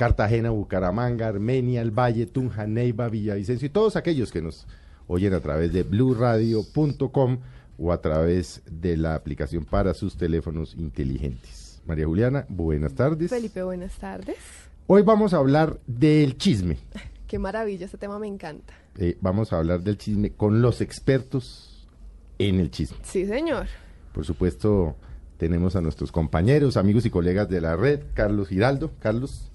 Cartagena, Bucaramanga, Armenia, El Valle, Tunja, Neiva, Villavicencio y todos aquellos que nos oyen a través de bluradio.com o a través de la aplicación para sus teléfonos inteligentes. María Juliana, buenas tardes. Felipe, buenas tardes. Hoy vamos a hablar del chisme. Qué maravilla, este tema me encanta. Eh, vamos a hablar del chisme con los expertos en el chisme. Sí, señor. Por supuesto, tenemos a nuestros compañeros, amigos y colegas de la red, Carlos Giraldo. Carlos.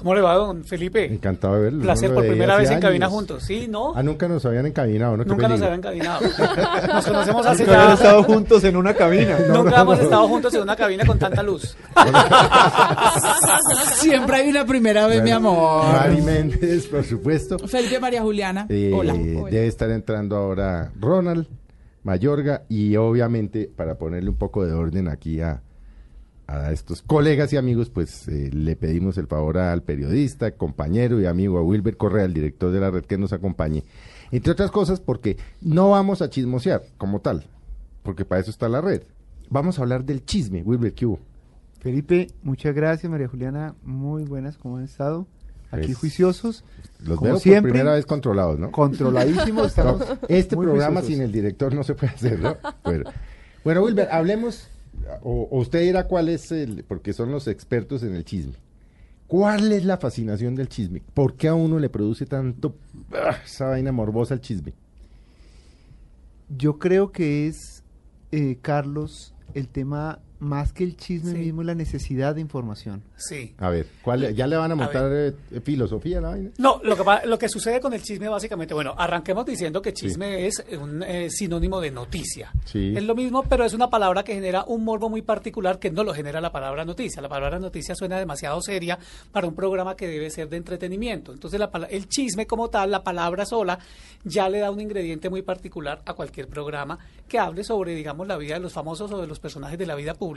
¿Cómo le va, don Felipe? Encantado de verlo. Placer, No por primera vez en cabina juntos. Sí, ¿no? Ah, nunca nos habían encabinado, ¿no? Qué Nunca nos peligro. habían cabinado. Nos conocemos hace Nunca ya... estado juntos en una cabina. Nunca hemos estado juntos en una cabina con tanta luz. Siempre hay una primera vez, mi amor. Mari Méndez, por supuesto. Felipe María Juliana. Eh, Hola. Debe estar entrando ahora Ronald Mayorga y obviamente para ponerle un poco de orden aquí a, a estos colegas y amigos, pues eh, le pedimos el favor al periodista, compañero y amigo a Wilber Correa, el director de la red, que nos acompañe. Entre otras cosas porque no vamos a chismosear como tal, porque para eso está la red. Vamos a hablar del chisme, Wilber, ¿qué hubo? Felipe, muchas gracias. María Juliana, muy buenas. ¿Cómo han estado? Aquí Pues, juiciosos. Los Como veo siempre, por primera vez controlados, ¿no? Controladísimos. Estamos este programa juiciosos. sin el director no se puede hacer, ¿no? Pero- bueno, Wilber, hablemos, o, usted dirá cuál es el, porque son los expertos en el chisme. ¿Cuál es la fascinación del chisme? ¿Por qué a uno le produce tanto ah, esa vaina morbosa el chisme? Yo creo que es, eh, Carlos, el tema más que el chisme Sí. mismo, la necesidad de información. Sí. A ver, ¿cuál, ¿ya le van a A montar eh, filosofía a la vaina? No, lo que, lo que sucede con el chisme básicamente, bueno, arranquemos diciendo que chisme es un eh, sinónimo de noticia. Sí. Es lo mismo, pero es una palabra que genera un morbo muy particular que no lo genera la palabra noticia. La palabra noticia suena demasiado seria para un programa que debe ser de entretenimiento. Entonces, la el chisme como tal, la palabra sola, ya le da un ingrediente muy particular a cualquier programa que hable sobre, digamos, la vida de los famosos o de los personajes de la vida pública.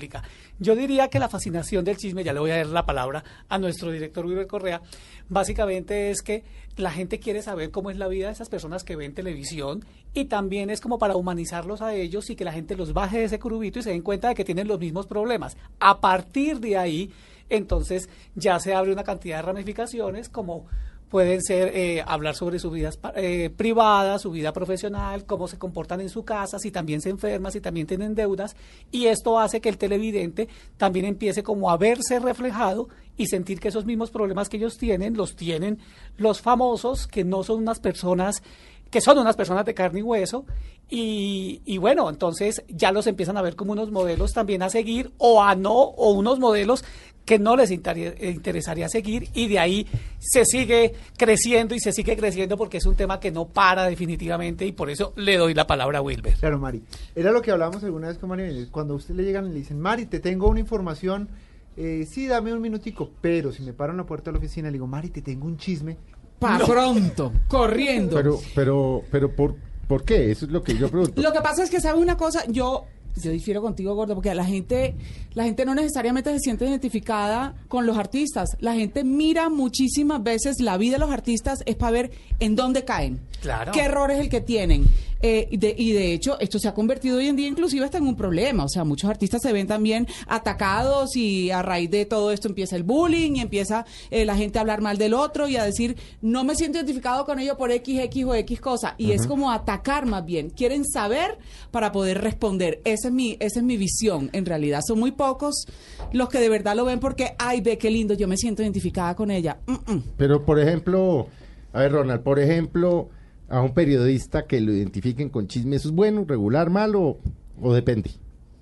Yo diría que la fascinación del chisme, ya le voy a dar la palabra a nuestro director Wilber Correa, básicamente es que la gente quiere saber cómo es la vida de esas personas que ven televisión y también es como para humanizarlos a ellos y que la gente los baje de ese curubito y se den cuenta de que tienen los mismos problemas. A partir de ahí, entonces ya se abre una cantidad de ramificaciones como pueden ser eh, hablar sobre su vida eh, privada, su vida profesional, cómo se comportan en su casa, si también se enferman, si también tienen deudas, y esto hace que el televidente también empiece como a verse reflejado y sentir que esos mismos problemas que ellos tienen los tienen los famosos, que no son unas personas que son unas personas de carne y hueso, y, y, bueno, entonces ya los empiezan a ver como unos modelos también a seguir, o a no, o unos modelos que no les inter interesaría seguir, y de ahí se sigue creciendo y se sigue creciendo porque es un tema que no para definitivamente, y por eso le doy la palabra a Wilber. Claro, Mari. Era lo que hablábamos alguna vez con Mari. Cuando a usted le llegan y le dicen, Mari, te tengo una información, eh, sí, dame un minutico, pero si me paro en la puerta de la oficina le digo, Mari, te tengo un chisme, Pa' pronto, corriendo. Pero, pero, pero, ¿por, ¿por qué? Eso es lo que yo pregunto. Lo que pasa es que, ¿sabe una cosa? Yo yo difiero contigo, Gordo, porque la gente, la gente no necesariamente se siente identificada con los artistas. La gente mira muchísimas veces la vida de los artistas es para ver en dónde caen. Claro. ¿Qué error es el que tienen? Eh, y, de, y de hecho, esto se ha convertido hoy en día inclusive hasta en un problema. O sea, muchos artistas se ven también atacados y a raíz de todo esto empieza el bullying y empieza eh, la gente a hablar mal del otro y a decir, no me siento identificado con ello por X, X o X cosa. Y es como atacar más bien. Quieren saber para poder responder. Esa es mi, esa es mi visión, en realidad. Son muy pocos los que de verdad lo ven porque, ay, ve qué lindo, yo me siento identificada con ella. Mm, mm. Pero, por ejemplo, a ver, Ronald, por ejemplo, a un periodista que lo identifiquen con chisme, ¿eso es bueno, regular, malo o depende?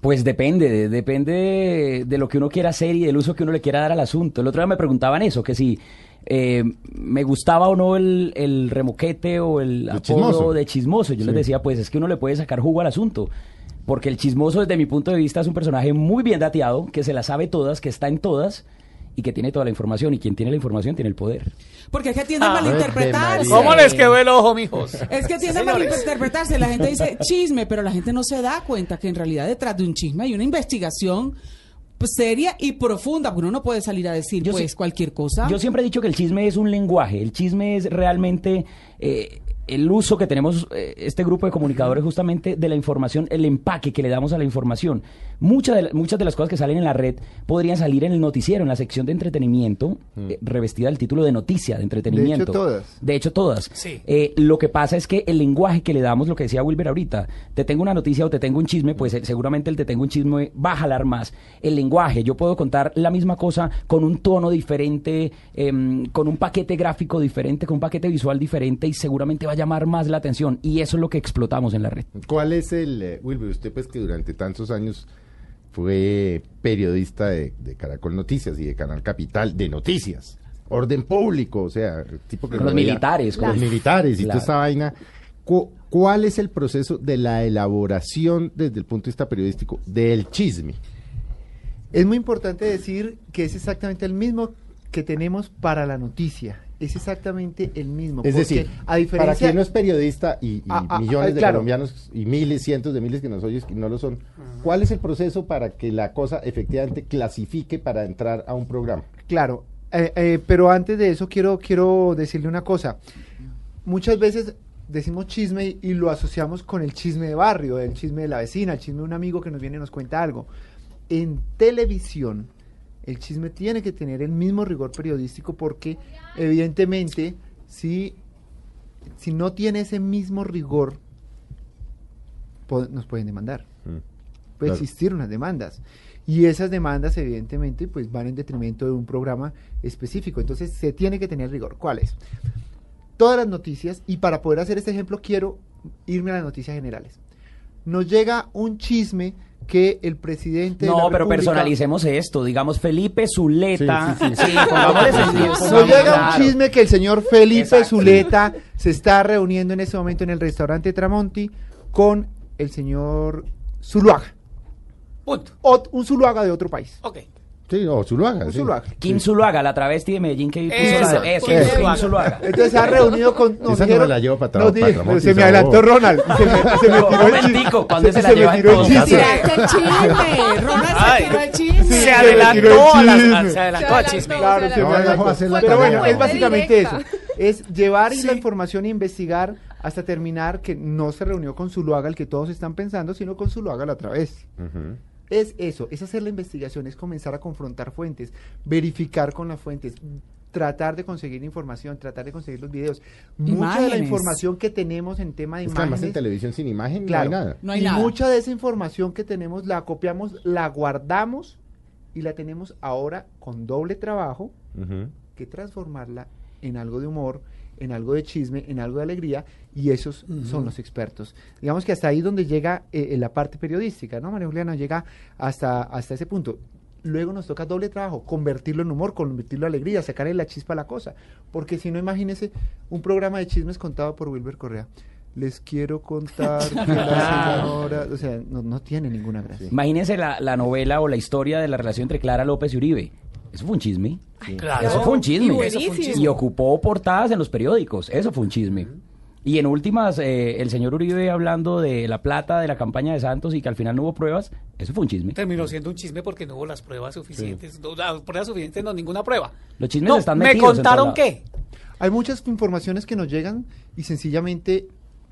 Pues depende, de- depende de, de lo que uno quiera hacer y del uso que uno le quiera dar al asunto. El otro día me preguntaban eso, que si eh, me gustaba o no el, el remoquete o el apodo chismoso. de chismoso. Yo Sí. les decía, pues es que uno le puede sacar jugo al asunto. Porque el chismoso, desde mi punto de vista, es un personaje muy bien dateado, que se las sabe todas, que está en todas y que tiene toda la información y quien tiene la información tiene el poder. Porque es que tiende a Ah. malinterpretarse. ¿Cómo les quedó el ojo, mijos? Es que tiende a malinterpretarse. La gente dice chisme, pero la gente no se da cuenta que en realidad detrás de un chisme hay una investigación pues, seria y profunda. Porque uno no puede salir a decir Yo pues cualquier cosa. Yo siempre he dicho que el chisme es un lenguaje, el chisme es realmente eh, el uso que tenemos eh, este grupo de comunicadores justamente de la información, el empaque que le damos a la información. Muchas de, la- muchas de las cosas que salen en la red podrían salir en el noticiero, en la sección de entretenimiento, eh, revestida del título de noticia, de entretenimiento. todas. De hecho, todas. Sí. Eh, lo que pasa es que el lenguaje que le damos, lo que decía Wilber ahorita, te tengo una noticia o te tengo un chisme, pues eh, seguramente el te tengo un chisme va a jalar más. El lenguaje, yo puedo contar la misma cosa con un tono diferente, em, con un paquete gráfico diferente, con un paquete visual diferente y seguramente va a llamar más la atención. Y eso es lo que explotamos en la red. ¿Cuál es el, eh, Wilber, usted pues que durante tantos años fue periodista de, de Caracol Noticias y de Canal Capital de noticias, orden público, o sea, tipo que Con los militares, con los los- militares y Claro. toda esta vaina. Cu- ¿Cuál es el proceso de la elaboración desde el punto de vista periodístico del chisme? Es muy importante decir que es exactamente el mismo que tenemos para la noticia. Es exactamente el mismo. Es decir, a para diferencia, quien no es periodista y, y Ah, ah, millones ah, de colombianos y miles, cientos de miles que nos oyes que no lo son, ¿cuál es el proceso para que la cosa efectivamente clasifique para entrar a un programa? Claro, eh, eh, pero antes de eso quiero, quiero decirle una cosa. Muchas veces decimos chisme y, y lo asociamos con el chisme de barrio, el chisme de la vecina, el chisme de un amigo que nos viene y nos cuenta algo. En televisión, el chisme tiene que tener el mismo rigor periodístico porque evidentemente si, si no tiene ese mismo rigor, po- nos pueden demandar puede Claro. existir unas demandas. Y esas demandas, evidentemente, pues van en detrimento de un programa específico. Entonces, se tiene que tener rigor. ¿Cuál es? Todas las noticias, y para poder hacer este ejemplo, quiero irme a las noticias generales. Nos llega un chisme que el presidente. de la No, pero República- personalicemos esto, digamos Felipe Zuleta. Sí, sí, sí. Nos pongamos- llega un chisme que el señor Felipe Exacto. Zuleta se está reuniendo en este momento en el restaurante Tramonti con el señor Zuluaga. Punto. Ot- un Zuluaga de otro país. Ok. Sí, o Zuluaga. Un sí. Zuluaga. Kim Zuluaga, la travesti de Medellín que puso Eso, eso, Kim Kim Zuluaga. Zuluaga. Entonces se ha reunido con. nos Esa no dijeron- me la llevo para para Tramonti, Se me adelantó. Ronald. Se me, se me tiró el momentico. ¿cuándo se la lleva tiró el el chisme. Ronald se tiró el chisme. Se adelantó a la- chisme. se adelantó Se al chisme. Claro, Se se me No, adelantó. Pero bueno, es básicamente eso. Es llevar la Sí. información e investigar hasta terminar que no se reunió con Zuluaga, el que todos están pensando, sino con Zuluaga la otra vez. Ujú. Es eso, es hacer la investigación, es comenzar a confrontar fuentes, verificar con las fuentes, tratar de conseguir información, tratar de conseguir los videos. Mucha de la Imágenes. información que tenemos en tema de Es que además en imágenes, televisión sin imagen claro, no hay nada. No hay y nada. mucha de esa información que tenemos la copiamos, la guardamos y la tenemos ahora con doble trabajo que transformarla en algo de humor, en algo de chisme, en algo de alegría, y esos son los expertos. Digamos que hasta ahí donde llega eh, la parte periodística, ¿no? María Juliana llega hasta, hasta ese punto. Luego nos toca doble trabajo, convertirlo en humor, convertirlo en alegría, sacarle la chispa a la cosa. Porque si no, imagínese un programa de chismes contado por Wilber Correa. Les quiero contar que la señora... O sea, no, no tiene ninguna gracia. Imagínense la, la novela o la historia de la relación entre Clara López y Uribe. Eso fue un chisme. Claro. Eso fue un chisme. Y ocupó portadas en los periódicos. Eso fue un chisme. Y en últimas, eh, el señor Uribe hablando de la plata de la campaña de Santos y que al final no hubo pruebas, eso fue un chisme. Terminó siendo un chisme porque no hubo las pruebas suficientes. No, las pruebas suficientes, no, ninguna prueba. Los chismes no, están ¿Me metidos en contaron qué? Hay muchas informaciones que nos llegan y sencillamente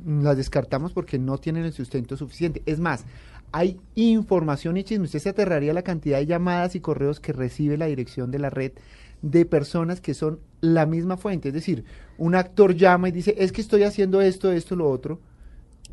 las descartamos porque no tienen el sustento suficiente. Es más, hay información y chisme. Usted se aterraría la cantidad de llamadas y correos que recibe la dirección de la red de personas que son la misma fuente. Es decir, un actor llama y dice, es que estoy haciendo esto, esto, lo otro.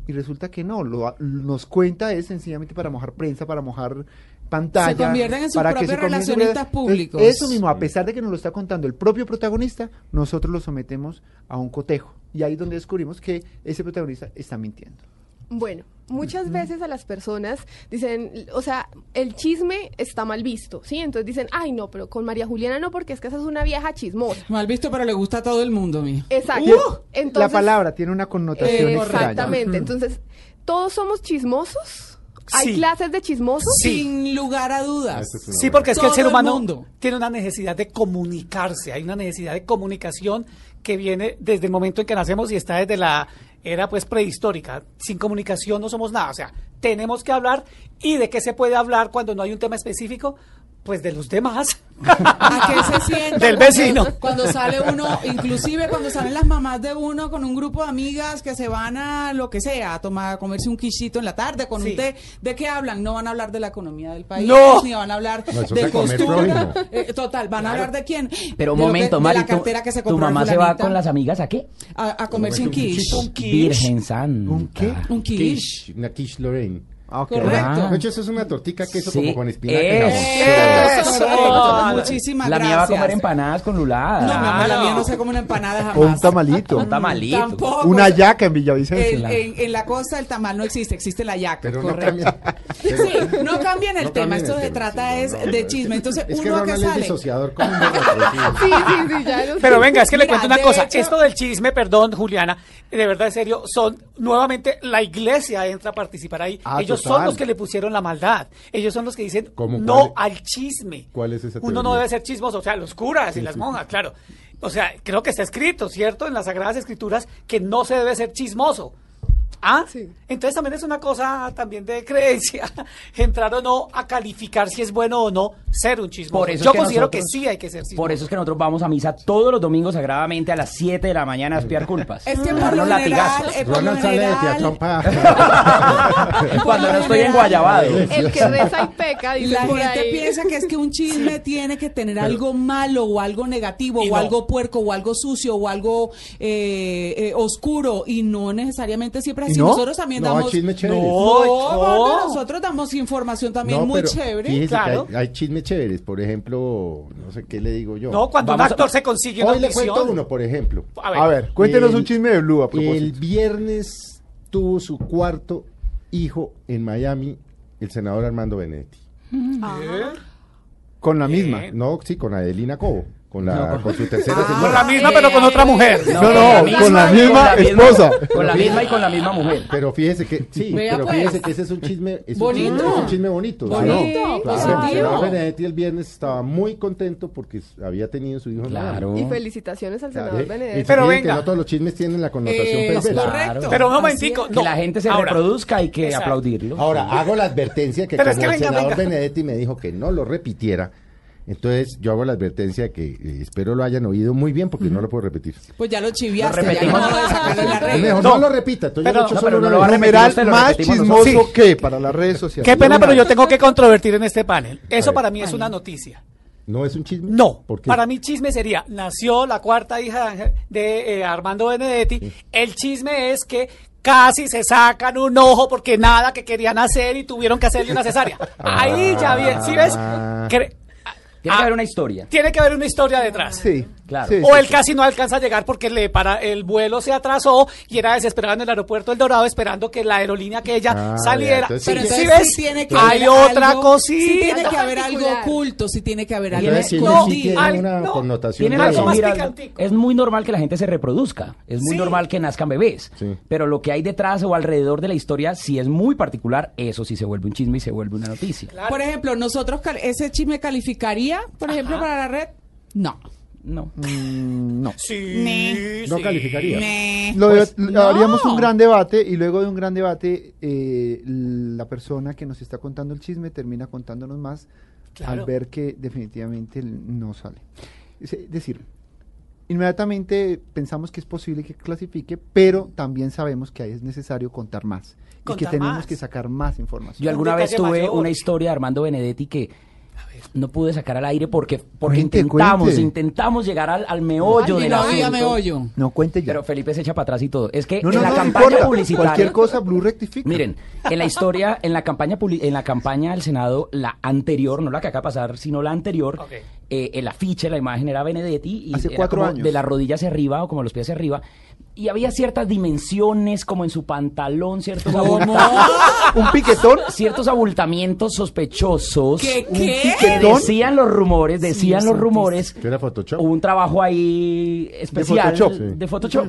Y resulta que no, lo, nos cuenta es sencillamente para mojar prensa, para mojar pantalla. Se convierten en sus para propios relacionistas públicos. Eso mismo, a pesar de que nos lo está contando el propio protagonista, nosotros lo sometemos a un cotejo. Y ahí es donde descubrimos que ese protagonista está mintiendo. Bueno, muchas veces a las personas dicen, o sea, el chisme está mal visto, ¿sí? Entonces dicen, ay, no, pero con María Juliana no, porque es que esa es una vieja chismosa. Mal visto, pero le gusta a todo el mundo, mío. Exacto. la Entonces, palabra tiene una connotación eh, extraña. exactamente. Entonces, ¿todos somos chismosos ¿Hay Sí. clases de chismosos? Sí. Sin lugar a dudas. Sí, porque es que el ser el humano mundo. tiene una necesidad de comunicarse, hay una necesidad de comunicación que viene desde el momento en que nacemos y está desde la era pues prehistórica. Sin comunicación no somos nada, o sea, tenemos que hablar y de qué se puede hablar cuando no hay un tema específico, pues de los demás. ¿A qué se siente? Del vecino. Cuando sale uno, inclusive cuando salen las mamás de uno con un grupo de amigas que se van a lo que sea, a tomar, a comerse un quichito en la tarde con Sí. un té. ¿De qué hablan? No van a hablar de la economía del país, No. ni van a hablar No, de costura. Eh, total, van a hablar de quién. Pero un De lo que- momento, de la tu, cartera que se tu mamá se va con las amigas a qué? a, a comerse un quiche. Un quiche. Virgen Santa. ¿Un qué? Un quiche, una quiche Lorraine. Ah. Correcto. Ah. De hecho, eso es una tortica queso Sí, como con espinaca. eso. Eso, Eso. correcto. Muchísimas La gracias. mía va a comer empanadas con lulada. No, mi amor, la mía no se come una empanada jamás. O un tamalito. Un tamalito. Tampoco. Una yaca en Villavicencio. El- en, en la costa el tamal no existe, existe la yaca. Pero no correcto. cambia. Sí, no cambian el No tema, cambien esto el se tema, trata sí, es no, de chisme. Entonces, Es que uno que es sale. disociador con sí. Sí, sí, sí, ya lo Pero venga, es que le cuento una cosa. hecho- Esto del chisme, perdón, Juliana, de verdad, en serio, son nuevamente la iglesia entra a participar ahí. Ah, Ellos son los que le pusieron la maldad. Ellos son los que dicen ¿Cómo no cuál? al chisme. ¿Cuál es esa Uno no debe ser chismoso, o sea, los curas y las monjas, claro. O sea, creo que está escrito, ¿cierto? En las Sagradas Escrituras que no se debe ser chismoso. Ah, Sí. entonces también es una cosa también de creencia, entrar o no a calificar si es bueno o no ser un chismoso. Por eso es Yo que considero nosotros- que sí hay que ser chismoso. Por eso es que nosotros vamos a misa todos los domingos sagradamente a las 7 de la mañana a espiar culpas. Es que por lo general, eh, por Ronald general, para... Cuando no estoy en Guayabado. El que reza y peca, dice La por gente ahí. piensa que es que un chisme tiene que tener algo malo o algo negativo Y o no. algo puerco o algo sucio o algo eh, eh, oscuro y no necesariamente siempre ¿Y no? Nosotros también No, hay damos... chismes chéveres. No, No, nosotros damos información también No, muy pero chévere. Fíjese Claro. que hay, hay chismes chéveres. Por ejemplo, no sé qué le digo yo. No, cuando Vamos un a- actor se consigue una Hoy le cuento uno, por ejemplo. A ver, A ver, cuéntenos El- un chisme de Blue a El viernes tuvo su cuarto hijo en Miami el senador Armando Benedetti. Ajá. Con la misma. No, sí, con Adelina Cobo. Con, la, No, con- su tercera Ah, con la misma, pero con otra mujer. No, no, con la misma esposa. Con la misma y con la misma mujer. Pero fíjese que, sí, Vea, pero pues. fíjese que ese es un chisme, es un Bonito. chisme, es un chisme bonito. Bonito, ¿sí? Claro, el senador positivo. Benedetti el viernes estaba muy contento porque había tenido su hijo. Claro. Y felicitaciones al Claro, senador Benedetti. Pero miren venga. que no todos los chismes tienen la connotación Eh, es perversa. correcto. Pero un momentico. Que la gente se Ahora, reproduzca y que Exacto. aplaudirlo. Ahora, hago la advertencia que Pero como es que el venga, senador venga. Benedetti me dijo que no lo repitiera, entonces yo hago la advertencia que eh, espero lo hayan oído muy bien porque no lo puedo repetir. Pues ya lo chiviaste, Lo ya no de sacarlo en la Es red. mejor No. no, lo repita, entonces Pero- yo le echo no, solo pero no lo va a vez. repetir Numeral usted, lo más repetimos chismoso nosotros. que para las redes sociales. Qué pena, pero yo tengo que controvertir en este panel. Eso ver. para mí es una noticia. ¿No es un chisme? No, ¿Por qué? para mí chisme sería, nació la cuarta hija de, de, eh, Armando Benedetti, el chisme es que casi se sacan un ojo porque nada que querían hacer y tuvieron que hacerle una cesárea. Ahí ya bien, ¿sí ves? Ah. Cre- Tiene Ah, que haber una historia. Tiene que haber una historia detrás. Sí, Claro. sí, O él sí. casi no alcanza a llegar porque le para el vuelo se atrasó y era desesperado en el aeropuerto del Dorado esperando que la aerolínea que ella Ah, saliera. ya, entonces Pero sí ¿Sí entonces ves? sí tiene que Hay haber otra algo- cosita. Sí tiene que haber algo oculto, sí tiene que haber algo Entonces, sí, No, sí tiene al- una no. connotación. Tiene de- algo razón, más Giraldo. picantico. Es muy normal que la gente se reproduzca. Es muy Sí. normal que nazcan bebés. Sí. Pero lo que hay detrás o alrededor de la historia, si es muy particular, eso sí se vuelve un chisme y se vuelve una noticia. Claro. Por ejemplo, nosotros ese chisme calificaría, por ejemplo, para la red. No. No. Mm, no. Sí, Ne. No sí. calificaría. Ne. Lo Pues, lo- no. haríamos un gran debate y luego de un gran debate eh, la persona que nos está contando el chisme termina contándonos más Claro. al ver que definitivamente no sale. Es decir, inmediatamente pensamos que es posible que clasifique, pero también sabemos que ahí es necesario contar más y que tenemos más. que sacar más información. Yo alguna vez tuve mayor. una historia de Armando Benedetti que no pude sacar al aire porque, porque Cuente, intentamos, cuente. intentamos llegar al, al meollo Ay, del no meollo. No cuente ya. Pero Felipe se echa para atrás y todo. Es que no, en no, la no, no campaña importa. publicitaria. Cualquier cosa, Blue rectifica. Miren, en la historia, en la campaña en la campaña del Senado, la anterior, no la que acaba de pasar, sino la anterior, eh, el afiche, la imagen era Benedetti y Hace era cuatro como años. de la rodilla hacia arriba o como los pies hacia arriba. Y había ciertas dimensiones, como en su pantalón, ciertos, ¿Cómo? abulta- Un piquetón. ciertos abultamientos sospechosos. ¿Qué, Un qué? Que decían los rumores, decían los rumores ¿Que era Photoshop? Hubo un trabajo ahí especial Photoshop. Sí. de Photoshop.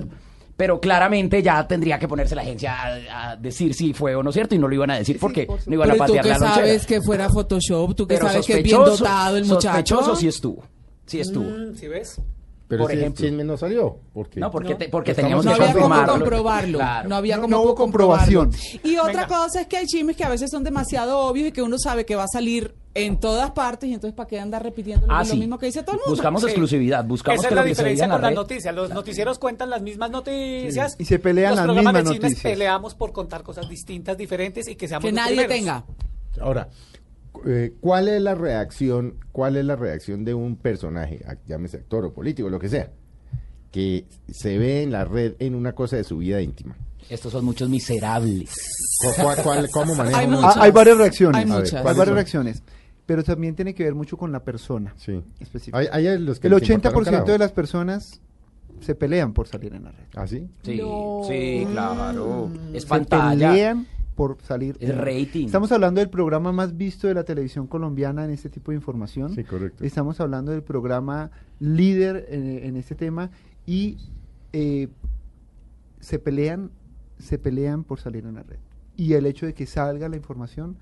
pero claramente ya tendría que ponerse la agencia a, a decir si fue o no cierto y no lo iban a decir Sí, porque por no iban a Pero tú patear que la lonchera. sabes que fuera Photoshop, tú que Pero sabes que es bien sospechoso- dotado el muchacho. Sospechoso sí estuvo. Sí estuvo. Mm, ¿Sí ves? Pero por si ejemplo. el chisme no salió. Porque No, porque, No. te- porque teníamos No que había cómo comprobarlo. Claro. No había No- cómo no hubo comprobarlo. comprobación. Y otra Venga. cosa es que hay chismes que a veces son demasiado obvios y que uno sabe que va a salir en todas partes y entonces para qué andar repitiendo lo, Ah, lo sí. mismo que dice todo el mundo. Buscamos Sí. exclusividad, buscamos Esa que es lo la que se diga diferencia en la con las noticias. Los noticieros cuentan las mismas noticias. Y se pelean Los las programas mismas de chismes noticias. peleamos por contar cosas distintas, diferentes y que seamos que los nadie primeros. tenga. Ahora, eh, ¿cuál es la reacción? ¿Cuál es la reacción de un personaje, a- llámese actor o político, lo que sea, que se ve en la red en una cosa de su vida íntima? Estos son muchos miserables. ¿Cu- cuál- cuál- ¿Cómo Hay muchas. Hay varias reacciones. Hay A ver, muchas. Hay ¿cuáles varias son? reacciones. Pero también tiene que ver mucho con la persona Sí. Hay, hay los que El les 80% importaron de las personas se pelean por salir en la red. ¿Ah, sí? Sí, No. sí, claro. Es Se pantalla. pelean por salir. Red. rating. Estamos hablando del programa más visto de la televisión colombiana en este tipo de información. Sí, correcto. Estamos hablando del programa líder en, en este tema y eh, se pelean, se pelean por salir en la red. Y el hecho de que salga la información,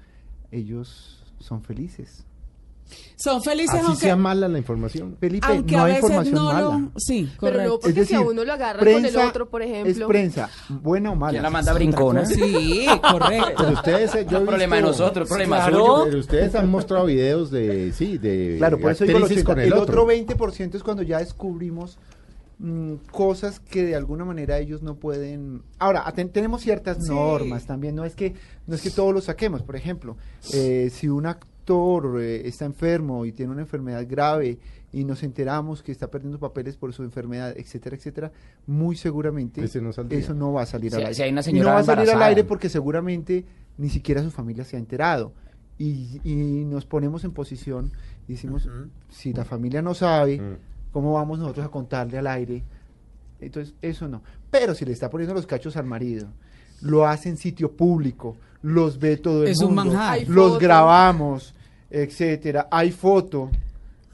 ellos son felices. Son felices Así aunque, sea mala la información. Felipe, aunque no a hay veces información no mala. lo... Sí, Pero correcto. no, porque si a uno lo agarran con el otro, por ejemplo. Es prensa, buena o mala. ¿Quién la manda brincona? Sí, correcto. Pero ustedes, eh, yo No es problema de nosotros, problema Claro. suyo. Pero ustedes han mostrado videos de, sí, de Claro, por eso digo el, actrices 80. con el el otro. otro. 20% es cuando ya descubrimos mm, cosas que de alguna manera ellos no pueden. Ahora, aten- tenemos ciertas Sí. normas también, no es que no es que todos lo saquemos, por ejemplo, eh, si un actor eh, está enfermo y tiene una enfermedad grave y nos enteramos que está perdiendo papeles por su enfermedad, etcétera, etcétera, muy seguramente no eso no va a salir Si- al aire. si hay una y señora no va a salir al aire porque seguramente ni siquiera su familia se ha enterado. Y, y nos ponemos en posición y decimos, si la familia no sabe, Mm. ¿cómo vamos nosotros a contarle al aire? Entonces, eso no. Pero si le está poniendo los cachos al marido, lo hace en sitio público, los ve todo el Es mundo, los grabamos, etcétera, hay foto,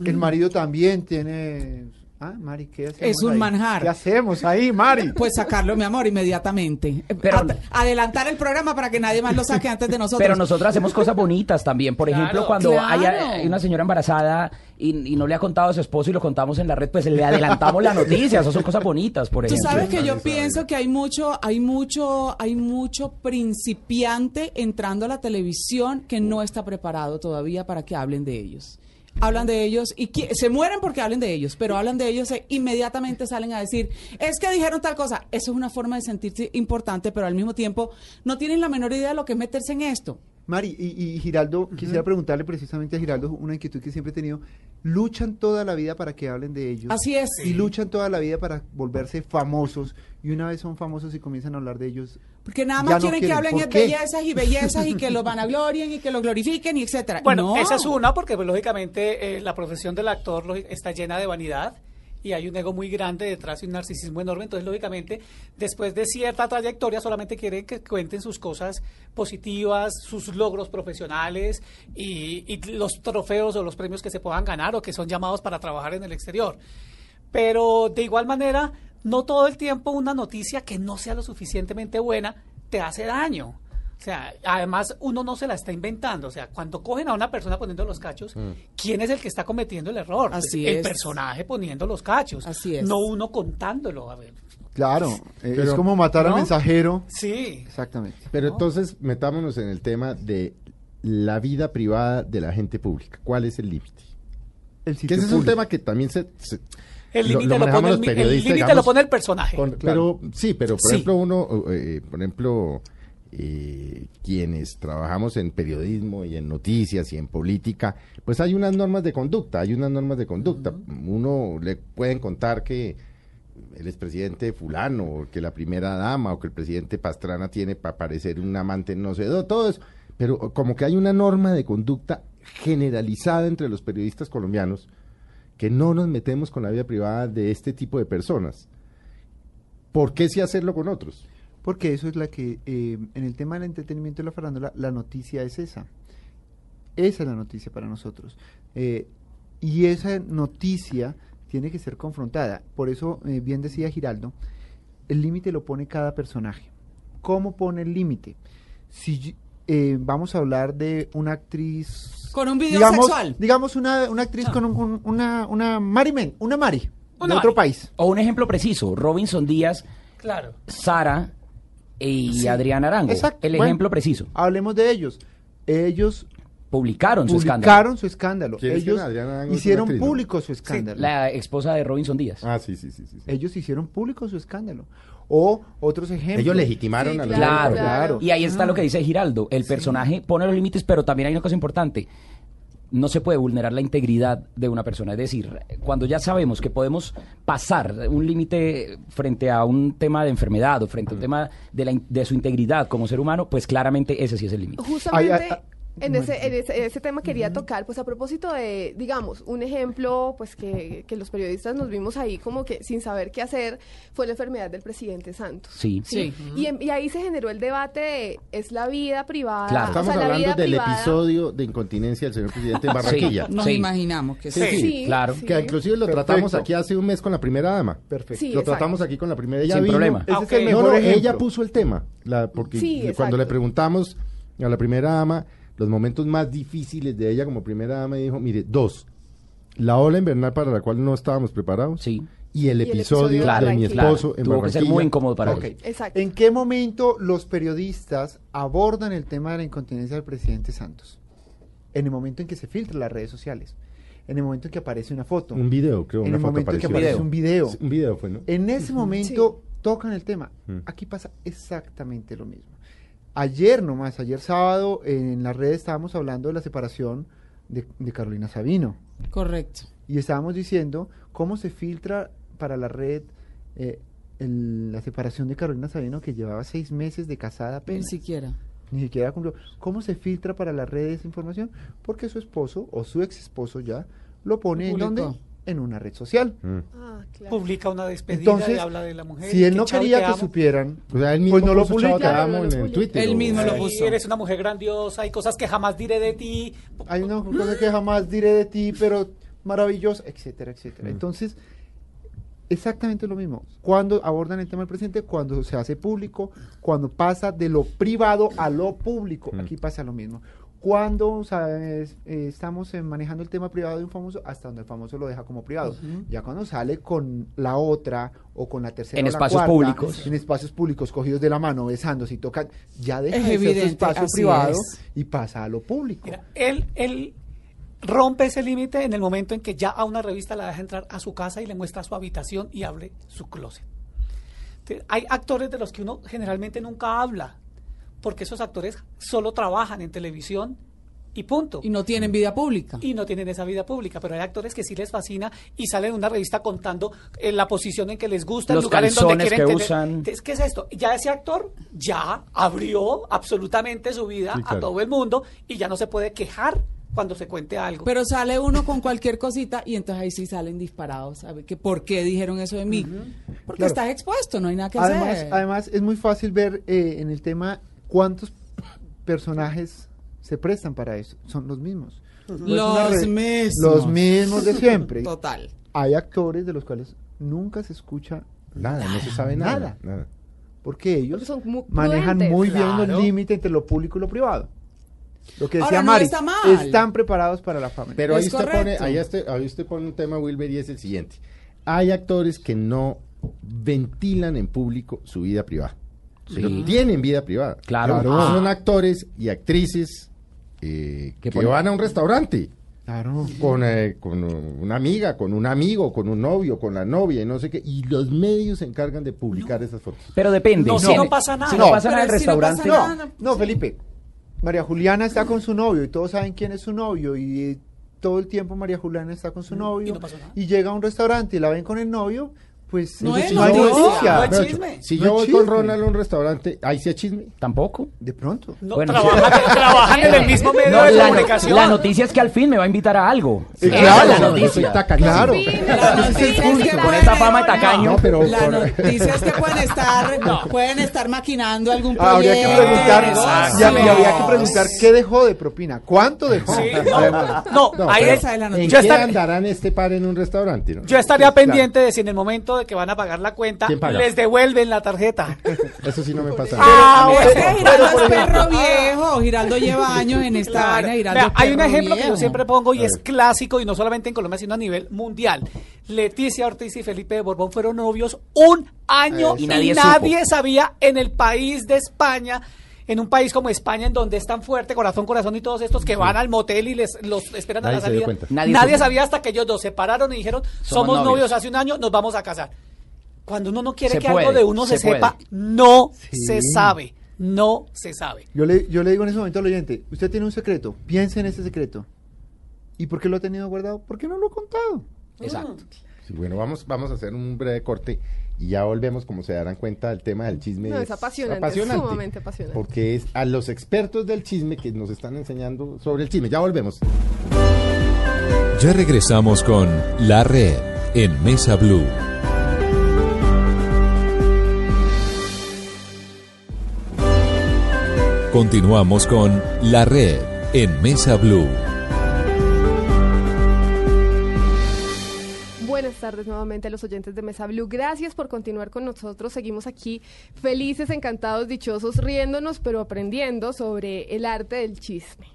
el marido también tiene... Ah, Mari, ¿qué hacemos Es un ahí? manjar. ¿Qué hacemos ahí, Mari? Pues sacarlo, mi amor, inmediatamente. Pero- Ad- adelantar el programa para que nadie más lo saque antes de nosotros. Pero nosotros hacemos cosas bonitas también. Por Claro, ejemplo, cuando claro. hay, hay una señora embarazada y, y no le ha contado a su esposo y lo contamos en la red, pues le adelantamos la noticia. Esas son cosas bonitas, por Tú ejemplo. sabes que yo pienso que hay mucho, hay mucho, hay mucho principiante entrando a la televisión que no está preparado todavía para que hablen de ellos. Hablan de ellos y se mueren porque hablen de ellos, pero hablan de ellos e inmediatamente salen a decir, es que dijeron tal cosa. Eso es una forma de sentirse importante, pero al mismo tiempo no tienen la menor idea de lo que es meterse en esto. Mari, y, y Giraldo, quisiera preguntarle precisamente a Giraldo una inquietud que siempre he tenido. Luchan toda la vida para que hablen de ellos. Así es. Y luchan toda la vida para volverse famosos. Y una vez son famosos y comienzan a hablar de ellos. Porque nada más no quieren que hablen ¿Por de bellezas y bellezas y que los vanaglorien y que los glorifiquen y etcétera. Bueno, No. esa es una, porque pues, lógicamente eh, la profesión del actor está llena de vanidad y hay un ego muy grande detrás y un narcisismo enorme. Entonces, lógicamente, después de cierta trayectoria, solamente quieren que cuenten sus cosas positivas, sus logros profesionales y, y los trofeos o los premios que se puedan ganar o que son llamados para trabajar en el exterior. Pero de igual manera, no todo el tiempo una noticia que no sea lo suficientemente buena te hace daño. O sea, además uno no se la está inventando. O sea, cuando cogen a una persona poniendo los cachos, ¿quién es el que está cometiendo el error? Pues Así el es. personaje poniendo los cachos. Así es. No uno contándolo. A ver. Claro, eh, Pero- es como matar al ¿no? mensajero. Sí. Exactamente. Pero entonces metámonos en el tema de la vida privada de la gente pública. ¿Cuál es el límite? El Que ese es un tema que también se... se- El lo- límite lo lo, manejamos pone el, el lo pone el personaje. con- Claro. Pero sí, pero por Sí. ejemplo uno, eh, por ejemplo, eh, quienes trabajamos en periodismo y en noticias y en política, pues hay unas normas de conducta, hay unas normas de conducta. Uno le pueden contar que el expresidente fulano, o que la primera dama, o que el presidente Pastrana tiene para parecer un amante, no sé, do- todo eso. Pero como que hay una norma de conducta generalizada entre los periodistas colombianos que no nos metemos con la vida privada de este tipo de personas. ¿Por qué sí hacerlo con otros? Porque eso es la que, eh, en el tema del entretenimiento y la farándula, la noticia es esa. Esa es la noticia para nosotros. Eh, y esa noticia tiene que ser confrontada. Por eso, eh, bien decía Giraldo, el límite lo pone cada personaje. ¿Cómo pone el límite? Si eh, vamos a hablar de una actriz... Con un video digamos, sexual. Digamos una, una actriz con un- un- una, una Mari Men, una Mari, de otro país. O un ejemplo preciso, Robinson Díaz, Claro. Sara y Sí. Adrián Arango. Exacto. El Bueno, ejemplo preciso. Hablemos de ellos. Ellos Publicaron su escándalo. publicaron su escándalo. ¿Quién es Ellos hicieron público su escándalo. La esposa de Robinson Díaz. Ah, sí, sí, sí. sí, sí. Ellos hicieron público su escándalo. O otros ejemplos. Ellos legitimaron Sí, a los Claro, claro. Y ahí está lo que dice Giraldo. El personaje pone los límites, pero también hay una cosa importante. No se puede vulnerar la integridad de una persona. Es decir, cuando ya sabemos que podemos pasar un límite frente a un tema de enfermedad o frente a un tema de, la de su integridad como ser humano, pues claramente ese sí es el límite. Justamente Ay, ay, ay. En, ese, en, ese, en ese tema quería tocar, pues a propósito de, digamos, un ejemplo, pues que, que los periodistas nos vimos ahí como que sin saber qué hacer, fue la enfermedad del presidente Santos. Sí. Sí. Y, en- y ahí se generó el debate de, ¿es la vida privada? Claro. O Estamos la hablando vida del privada- episodio de incontinencia del señor presidente en Barranquilla. Nos Sí. imaginamos que sí. Sí, Sí, claro. sí. Que inclusive lo Perfecto. tratamos aquí hace un mes con la primera dama. Perfecto. Sí, lo exacto. tratamos aquí con la primera. Ella Sin vino- problema. Ese es el mejor No, no, ella puso el tema. La, porque Sí, cuando le preguntamos a la primera dama los momentos más difíciles de ella como primera dama, dijo, mire, dos. La ola invernal para la cual no estábamos preparados. Sí. Y el Y el episodio episodio de mi esposo en Tuvo que ser muy incómodo para Ok. él. Exacto. ¿En qué momento los periodistas abordan el tema de la incontinencia del presidente Santos? En el momento en que se filtran las redes sociales. En el momento en que aparece una foto. Un video, creo, en una el foto momento en que apareció. aparece un video. Sí, Un video fue, ¿no? En ese momento tocan el tema. Mm. Aquí pasa exactamente lo mismo. Ayer nomás, ayer sábado, en las redes estábamos hablando de la separación de, de Carolina Sabino. Correcto. Y estábamos diciendo cómo se filtra para la red eh, el- la separación de Carolina Sabino, que llevaba seis meses de casada Ni apenas. siquiera. Ni siquiera cumplió. ¿Cómo se filtra para la red esa información? Porque su esposo o su ex esposo ya lo pone en donde? En una red social. Mm. Ah, claro. Publica una despedida Entonces, y habla de la mujer. si él que no quería que amo. supieran, O sea, él mismo pues no lo puso, "Chao, publica. te amo", Claro, no en publica. Twitter. Él mismo lo puso. Eres una mujer grandiosa, hay cosas que jamás diré de ti. hay una cosa que jamás diré de ti, pero maravillosa, etcétera, etcétera. Mm. Entonces, exactamente lo mismo. Cuando abordan el tema del presidente, cuando se hace público, cuando pasa de lo privado a lo público, Mm. aquí pasa lo mismo. Cuando ¿sabes? Eh, estamos eh, manejando el tema privado de un famoso, hasta donde el famoso lo deja como privado. Ya cuando sale con la otra o con la tercera En o la espacios cuarta, públicos. en espacios públicos cogidos de la mano, besándose y tocan, ya deja Es de ser su evidente, espacio privado es. y pasa a lo público. Mira, él, él rompe ese límite en el momento en que ya a una revista la deja entrar a su casa y le muestra su habitación y abre su closet. Entonces, hay actores de los que uno generalmente nunca habla, porque esos actores solo trabajan en televisión y punto. Y no tienen vida pública. y no tienen esa vida pública, pero hay actores que sí les fascina y salen en una revista contando eh, la posición en que les gusta, Los el lugar en donde calzones quieren que tener. usan. ¿qué es esto? Ya ese actor ya abrió absolutamente su vida Sí, a todo el mundo y ya no se puede quejar cuando se cuente algo. Pero sale uno con cualquier cosita y entonces ahí sí salen disparados. ¿sabe? Que ¿Por qué dijeron eso de mí? Porque Claro. estás expuesto, no hay nada que Además, hacer. además es muy fácil ver eh, en el tema cuántos personajes se prestan para eso. Son los mismos. Los mismos. Los mismos de siempre. Total. Hay actores de los cuales nunca se escucha Nada, no se sabe nada. Nada. nada. porque ellos Porque son muy manejan prudentes. muy bien Claro. el límite entre lo público y lo privado. Lo que decía Ahora, no Mari, está mal. están preparados para la fama. Pero ahí Es usted, pone, ahí, usted, ahí usted pone un tema, Wilber, y es el siguiente. Hay actores que no ventilan en público su vida privada. Pero tienen vida privada. Claro. Claro. Son actores y actrices eh, Que ponen- van a un restaurante claro. con, eh, con una amiga, con un amigo, con un novio, con la novia y no sé qué. Y los medios se encargan de publicar esas fotos. Pero depende. No, si no pasa nada. Si no, No, pasa nada en el si no restaurante. nada, No, no, Felipe. María Juliana está con su novio y todos saben quién es su novio y eh, todo el tiempo María Juliana está con su novio y no pasó nada. y llega a un restaurante y la ven con el novio, pues No es no hay noticia. noticia. No es chisme. Si No yo es voy con chisme. Ronald a un restaurante, ahí sí es chisme. Tampoco. De pronto. No, Bueno, trabajan, trabajan en el mismo medio No, de la, no- comunicación. la noticia es que al fin me va a invitar a algo. Sí, Esa claro, la noticia. Claro. Sí, Con esa fama de pueden- tacaño. No, pero La noticia es que pueden estar, pueden estar maquinando algún Ah, Habría que proyecto. preguntar, ya, y habría que preguntar qué dejó de propina, cuánto dejó. Sí, no, No, ahí es- la ¿En noticia. yo, qué andarán este par en un restaurante? no? yo estaría pendiente de si en el momento de que van a pagar la cuenta, les devuelven la tarjeta. Eso sí no me pasa. Ah, Es que bueno. Giraldo es perro viejo. Giraldo lleva años en esta Claro. vaina. Giraldo hay un ejemplo que yo siempre pongo y es clásico y no solamente en Colombia sino a nivel mundial. Leticia Ortiz y Felipe de Borbón fueron novios un año Y y nadie sabía en el país de España. En un país como España, en donde es tan fuerte, corazón, corazón y todos estos que van al motel y les los esperan Nadie a la se dio salida. Nadie sabía hasta que ellos dos se pararon y dijeron, somos, Somos novios. novios. hace un año, nos vamos a casar. Cuando uno no quiere Se que algo de uno se, sepa, no Sí. se sabe. No se sabe. Yo le, yo le digo en ese momento al oyente, usted tiene un secreto, piense en ese secreto. ¿Y por qué lo ha tenido guardado? ¿Por qué no lo ha contado? Exacto. Sí, bueno, vamos, vamos a hacer un breve corte y ya volvemos, como se darán cuenta, del tema del chisme. No, es apasionante, es sumamente apasionante. Porque es a los expertos del chisme que nos están enseñando sobre el chisme. Ya volvemos. Ya regresamos con La Red en Mesa Blue. Continuamos con La Red en Mesa Blue. Buenas tardes nuevamente a los oyentes de Mesa Blue. Gracias por continuar con nosotros. Seguimos aquí felices, encantados, dichosos, riéndonos, pero aprendiendo sobre el arte del chisme.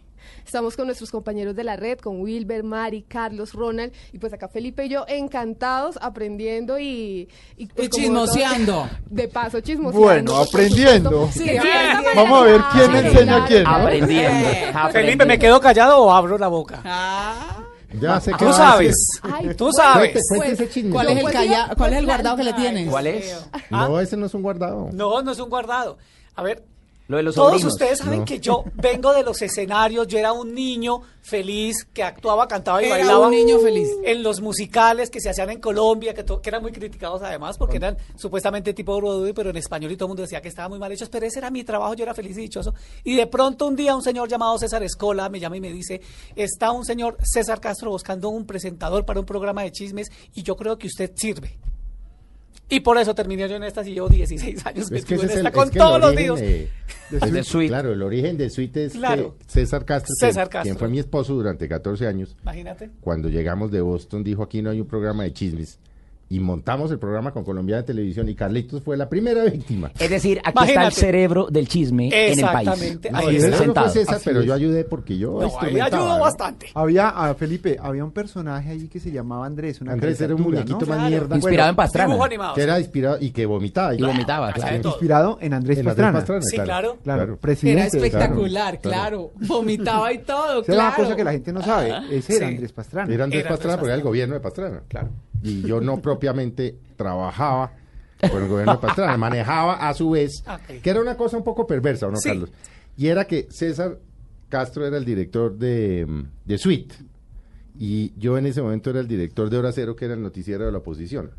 Estamos con nuestros compañeros de la red, con Wilber, Mari, Carlos, Ronald, y pues acá Felipe y yo encantados, aprendiendo y... Y, pues, Y chismoseando. De paso, chismoseando. Bueno, aprendiendo. Sí, manera, Vamos a ver quién claro, enseña a quién, ¿no? Aprendiendo. Felipe, aprendiendo. ¿me quedo callado o abro la boca? Ah, Ya sé que Tú sabes. Ay, Tú bueno, sabes. Cuente, cuente pues, ese chisme. ¿Cuál es el pues, calla- cuál es el pues, guardado que le tienes? ¿Cuál es? No, ese no es un guardado. No, no es un guardado. A ver, Lo de los todos sobrinos. ustedes saben No. que yo vengo de los escenarios, yo era un niño feliz que actuaba, cantaba y Era bailaba. un niño feliz. En los musicales que se hacían en Colombia, que, que eran muy criticados además, porque eran supuestamente tipo Broadway, pero en español y todo el mundo decía que estaban muy mal hechos, pero ese era mi trabajo, yo era feliz y dichoso. Y de pronto un día un señor llamado César Escola me llama y me dice, está un señor César Castro buscando un presentador para un programa de chismes y yo creo que usted sirve. Y por eso terminé yo en estas y llevo 16 años Es que en el, esta con es que todos los días. de, Es de Suite. Claro, el origen de Suite es Claro. que César Castro, César Castro. quien fue mi esposo durante 14 años, Imagínate. cuando llegamos de Boston, dijo aquí no hay un programa de chismes. Y montamos el programa con Colombia de Televisión y Carlitos fue la primera víctima. Es decir, aquí está el cerebro del chisme en el país. Exactamente. No, Ahí el está. cerebro fue Sentado. César, pero es. yo ayudé porque yo No, ahí ayudó bastante. Había, a Felipe, había un personaje allí que se llamaba Andrés. Una Andrés era un muñequito ¿no? más Claro. mierda. Inspirado en Dibujo Pastrana. animado. que era inspirado y que vomitaba. Y vomitaba, claro. Inspirado en Andrés En Andrés Pastrana. Sí, claro. Claro, presidente. era espectacular, claro, claro. Vomitaba y todo, Esa es una claro. cosa que la gente no sabe. Ese era. Andrés Pastrana. Era Andrés Pastrana porque era el gobierno de Pastrana. Claro. Y yo no propiamente trabajaba con el gobierno de Pastrana, manejaba a su vez, que era una cosa un poco perversa, ¿o no, Sí. Carlos? Y era que César Castro era el director de, de Suite. Y yo en ese momento era el director de Hora Cero, que era el noticiero de la oposición.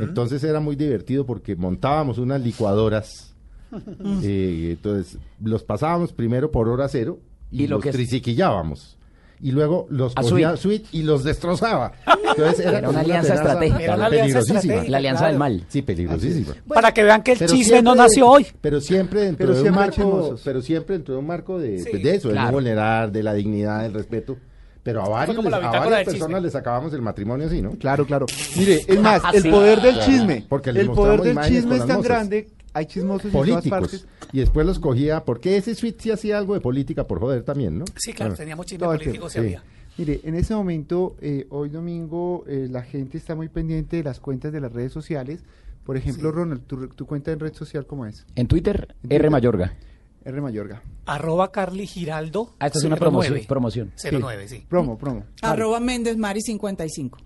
Entonces era muy divertido porque montábamos unas licuadoras. eh, entonces los pasábamos primero por Hora Cero y, Y lo los que triciquillábamos. Y luego los A cogía Suite. Suite y los destrozaba. Entonces era, una alianza estratégica. Una peligrosísima. estratégica. La alianza Claro. del mal. Sí, peligrosísima. Para que vean que el chisme no nació hoy. Pero siempre dentro Pero de un marco, pero siempre dentro de un marco de, Sí, pues, de eso, de no vulnerar, de la dignidad, del respeto. Pero a varios, les- a varias chisme. personas les acabamos el matrimonio así, ¿no? Claro, claro. Mire, es más, el poder del chisme. porque el poder del chisme es tan grande. Hay chismosos en todas Políticos. partes. Y después los cogía, porque ese suite sí hacía algo de política por joder también, ¿no? Sí, claro, Ah. teníamos chisme político, se sí. había. Mire, en ese momento, eh, hoy domingo, eh, la gente está muy pendiente de las cuentas de las redes sociales. Por ejemplo, Ronald, ¿tu, tu cuenta en red social cómo es? En Twitter, En Twitter. R Mayorga. R Mayorga. Arroba Carly Giraldo. Ah, esta es una 09. promoción. promoción. 09, sí. Promo, promo. Arroba Méndez Mari 55.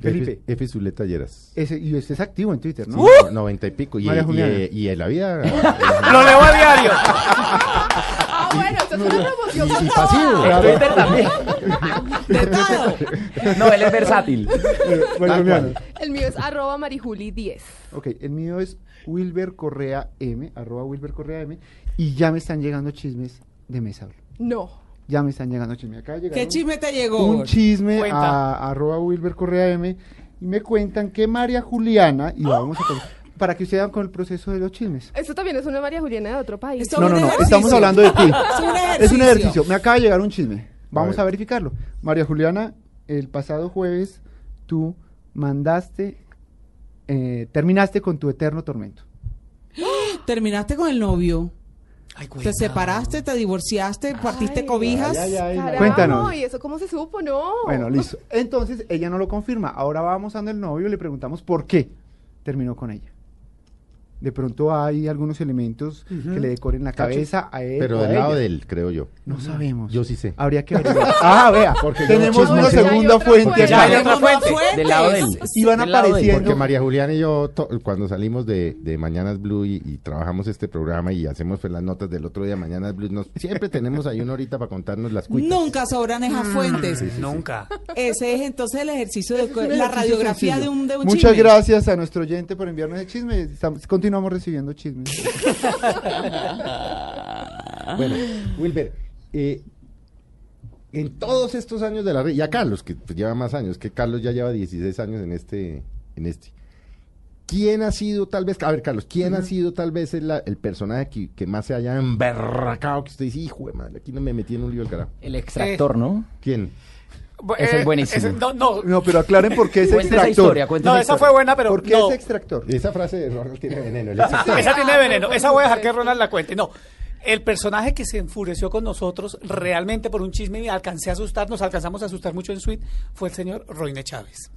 Felipe. F, F Zuleta Lleras. Ese, y usted es activo en Twitter, ¿no? Sí, no- Noventa y pico. Y, María y- Juliana. y en la vida. Lo leo a diario. Ah, bueno, eso es una promoción. y pasivo. En Twitter también. De todo. No, él es versátil. Eh, cual. El mío es arroba marijuli10. Ok, el mío es Wilber Correa M, arroba Wilber Correa M, y ya me están llegando chismes de Mesa. No. Ya me están llegando chismes. Acá ¿Qué chisme te llegó? Un chisme Cuenta. a arroba Wilber Correa M, y me cuentan que María Juliana, y vamos a para que ustedes vean con el proceso de los chismes. Esto también es una María Juliana de otro país. No, no, no, ejercicio. estamos hablando de ti. Es un ejercicio. Es un ejercicio. Me acaba de llegar un chisme. Vamos ver. a, verificarlo. María Juliana, el pasado jueves tú mandaste eh, terminaste con tu eterno tormento. Terminaste con el novio. Ay, Te separaste, te divorciaste, partiste Ay. cobijas. Ay, ay, ay. Caramba, Cuéntanos. ¿Y eso cómo se supo? No. Bueno, listo. Entonces ella no lo confirma. Ahora vamos a el novio y le preguntamos por qué terminó con ella. De pronto hay algunos elementos que le decoren la cabeza a él. Pero o a del lado ella. de él, creo yo. No sabemos. Yo sí sé. Habría que averiguar. ah, vea, Porque tenemos una segunda fuente. Ya hay otra fuente. Del lado de él. Y van apareciendo. Porque María Juliana y yo, to- cuando salimos de, de Mañanas Blue y, y trabajamos este programa y hacemos pues, las notas del otro día, Mañanas Blue, nos, siempre tenemos ahí una horita para contarnos las cuitas. Nunca sobran esas fuentes. Nunca. Ese es entonces el ejercicio de la radiografía de un, de un Muchas chisme. gracias a nuestro oyente por enviarnos el chisme. Estamos- continuamos recibiendo chismes. Bueno, Wilber, eh, en todos estos años de la red, y a Carlos, que pues, lleva más años, que Carlos ya lleva 16 años en este, en este. ¿Quién ha sido tal vez, a ver Carlos, quién ha sido tal vez el, el personaje que, que más se haya emberracado, que usted dice, hijo de madre, aquí no me metí en un lío el carajo? El extractor, ¿no? ¿Quién? Ese es buenísimo. ese- no, no, No, pero aclaren por qué es esa extractor. historia, no, esa historia. fue buena, pero ¿Por qué no. es extractor? Esa frase de Ronald tiene veneno. Esa tiene veneno. Esa voy a dejar que Ronald la cuente. No. El personaje que se enfureció con nosotros realmente por un chisme y alcancé a asustar, nos alcanzamos a asustar mucho en suite, fue el señor Roine Chávez.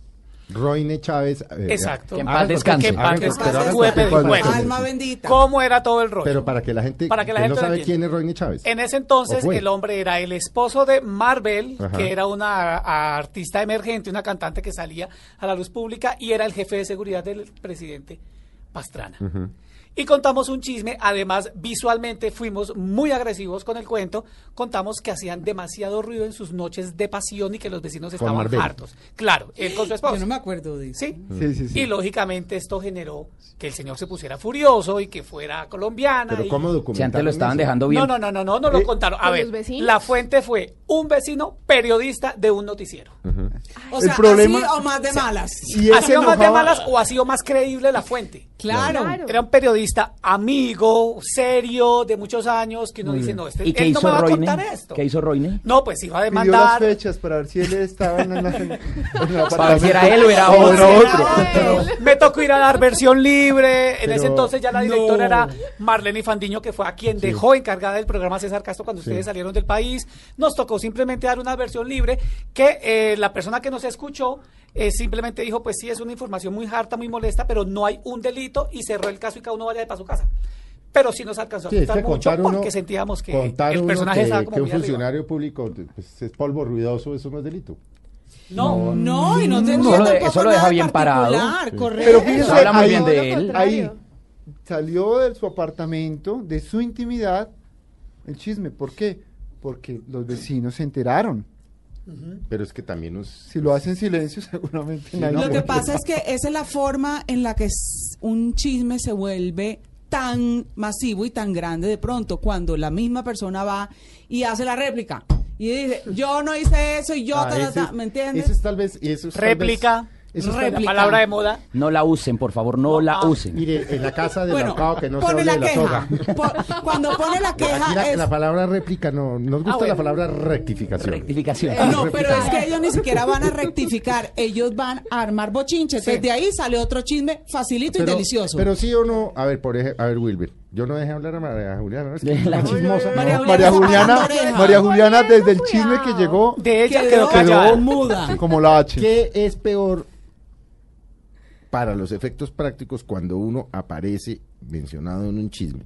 Roine Chávez. eh, Exacto. Que en paz descanse. Que en paz hagan- descanse. Alma bendita. ¿Cómo era todo el rollo? Pero para que la gente, Para que la gente no sabe quién es Roine Chávez. En ese ¿O entonces el hombre era el esposo de Marvel, Ajá. que era una a- artista emergente, una cantante que salía a la luz pública y era el jefe de seguridad del presidente Pastrana. Ujú. Y contamos un chisme, además visualmente fuimos muy agresivos con el cuento, contamos que hacían demasiado ruido en sus noches de pasión y que los vecinos estaban Marvel. hartos. Claro, él con su esposa. Yo no me acuerdo de eso. Sí. Sí, sí, sí. Y lógicamente esto generó que el señor se pusiera furioso y que fuera colombiana. Pero y- ¿cómo Si antes lo estaban eso? dejando bien. no, no, no, no, no, no lo Eh, contaron. A ¿con ver, la fuente fue un vecino periodista de un noticiero. O El sea, problema- así o más de malas. ¿Ha sido más de malas o ha sido más creíble la fuente? Claro. Claro. Era un periodista amigo, serio, de muchos años, que uno dice, no, este, ¿Y qué él no hizo me va a Roine? contar esto. ¿Qué hizo Roine? No, pues iba a Pidió las demandar. fechas para ver si él estaba en la... en el Para ver si era él o era O otro. me tocó ir a dar versión libre. En Pero- ese entonces ya la directora No. era Marlene Fandiño, que fue a quien dejó encargada del programa César Castro cuando ustedes salieron del país. Nos tocó simplemente dar una versión libre que eh, la persona que nos escuchó eh, simplemente dijo, pues sí, es una información muy harta, muy molesta, pero no hay un delito y cerró el caso y cada uno vaya de para su casa. Pero sí nos alcanzó a Sí, es asustar que mucho uno, porque sentíamos que el personaje que, estaba como que un muy arriba. funcionario público pues, es polvo ruidoso, eso no es delito. No, No, y no tendría Eso lo de- tampoco eso lo deja bien parado. particular, Sí. correcto. Pero fíjese, habla muy bien de él. Ahí salió de su apartamento, de su intimidad, el chisme. ¿Por qué? Porque los vecinos se enteraron. Pero es que también nos... Si lo hacen en silencio, seguramente nadie no, Lo lo- que pasa es que esa es la forma en la que un chisme se vuelve tan masivo y tan grande de pronto cuando la misma persona va y hace la réplica y dice yo no hice eso y yo Ah, ta, ta, ese ta", es- ¿me entiendes? Eso es tal vez... y eso es tal vez- réplica, eso la palabra de moda. No la usen, por favor, no la Ah, usen. Mire, en la casa del bueno, ahorcado que no se pone hable la de la queja. soga. Po- cuando pone la Aquí queja la, es la palabra réplica no, nos gusta Ah, bueno. la palabra rectificación. Rectificación. Eh, no, pero es que ellos ni siquiera van a rectificar, ellos van a armar bochinches. Sí. Desde ahí sale otro chisme facilito y delicioso. Pero sí o no, a ver, por ejemplo, a ver, Wilber, yo no dejé hablar a María Juliana, ¿no? Es que la chismosa. María María está Juliana, parando oreja. María Juliana desde el chisme que llegó De ella Quedó- quedó callada. quedó muda. como la H. ¿Qué es peor para los efectos prácticos cuando uno aparece mencionado en un chisme?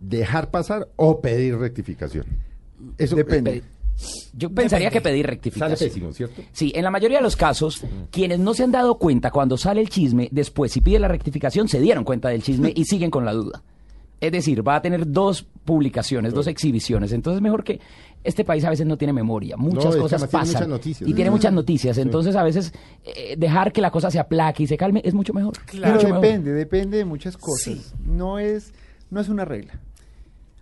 ¿Dejar pasar o pedir rectificación? Eso Depende. Yo pensaría que pedir Sale rectificación. pésimo, ¿cierto? Sí, en la mayoría de los casos, quienes no se han dado cuenta cuando sale el chisme, después si pide la rectificación, se dieron cuenta del chisme y siguen con la duda. Es decir, va a tener dos publicaciones, dos exhibiciones. Entonces, mejor que este país a veces no tiene memoria. Muchas cosas pasan. muchas noticias, y ¿no? tiene muchas noticias. Entonces, a veces eh, dejar que la cosa se aplaque y se calme es mucho mejor. Claro. Mucho Pero mejor. depende, depende de muchas cosas. No es no es una regla.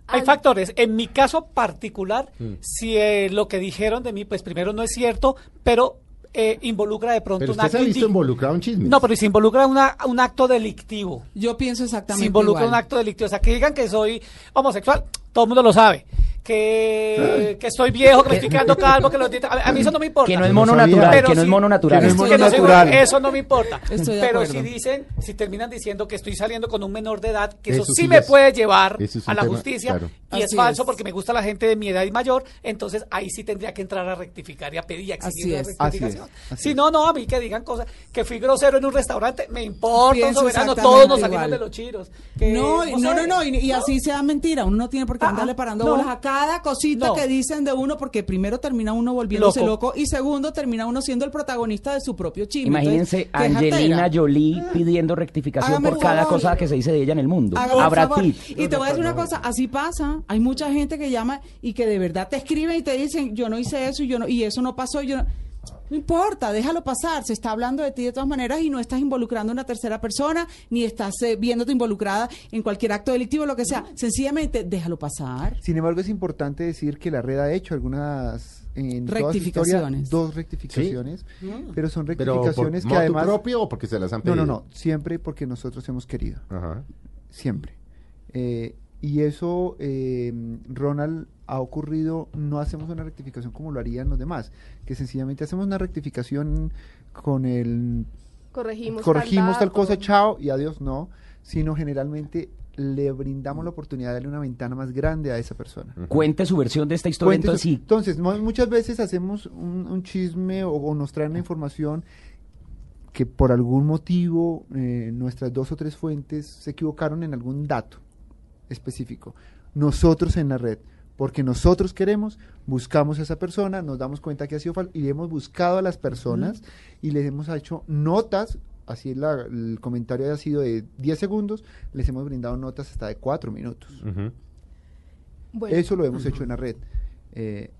Hay factores. En mi caso particular, Mm. si eh, lo que dijeron de mí, pues primero no es cierto, pero eh, involucra de pronto Pero un usted se acto ha visto involucrado en chismes. No, pero si involucra una- un acto delictivo. Yo pienso exactamente Si involucra igual. un acto delictivo. O sea, que digan que soy homosexual, todo el mundo lo sabe. Que, que estoy viejo, que me estoy quedando calvo, que los dientes... A, mí eso no me importa. Que no es mono natural, Pero que no es mono natural. que no es que no soy natural. bueno, eso no me importa. Estoy Pero si dicen, si terminan diciendo que estoy saliendo con un menor de edad, que eso, Eso sí, sí me es- puede llevar es a un la tema, justicia claro. y es falso es. porque me gusta la gente de mi edad y mayor, entonces ahí sí tendría que entrar a rectificar y a pedir y a exigir es. rectificación. Así es, así si no, no, a mí que digan cosas, que fui grosero en un restaurante, me importa, Pienso soberano, todos nos salimos de los chiros. Que, No, no, no, no, y, y así sea mentira. Uno no tiene por qué Ah, andarle parando no. bolas a cada cosita No. que dicen de uno, porque primero termina uno volviéndose Loco. loco. y segundo termina uno siendo el protagonista de su propio chisme. Imagínense Entonces, ¿qué Angelina? Jolie pidiendo rectificación Hágame por cada favor. cosa que se dice de ella en el mundo. Favor. Pitt. Y te voy a decir una cosa, así pasa. Hay mucha gente que llama y que de verdad te escriben y te dicen, yo no hice eso y yo no, y eso no pasó. y Yo no... No importa, déjalo pasar. Se está hablando de ti de todas maneras y no estás involucrando a una tercera persona, ni estás eh, viéndote involucrada en cualquier acto delictivo, lo que sea. Sencillamente, déjalo pasar. Sin embargo, es importante decir que la red ha hecho algunas en historia, Rectificaciones. dos rectificaciones, pero son Pero por rectificaciones que además propio o porque se las han no, pedido. no, no, siempre porque nosotros hemos querido, Ajá. siempre. Eh, y eso, eh, Ronald, ha ocurrido, no hacemos una rectificación como lo harían los demás, que sencillamente hacemos una rectificación con el Corregimos, corregimos tal cosa, chao y adiós, no, sino generalmente le brindamos la oportunidad de darle una ventana más grande a esa persona. Cuente su versión de esta historia, Cuente entonces su- sí. Entonces, mu- muchas veces hacemos un, un chisme o, o nos traen la información que por algún motivo eh, nuestras dos o tres fuentes se equivocaron en algún dato específico. Nosotros en la red, porque nosotros queremos, buscamos a esa persona, nos damos cuenta que ha sido falso y hemos buscado a las personas y les hemos hecho notas, así la- el comentario ha sido de 10 segundos, les hemos brindado notas hasta de 4 minutos. Bueno, Eso lo hemos hecho en la red. Eh,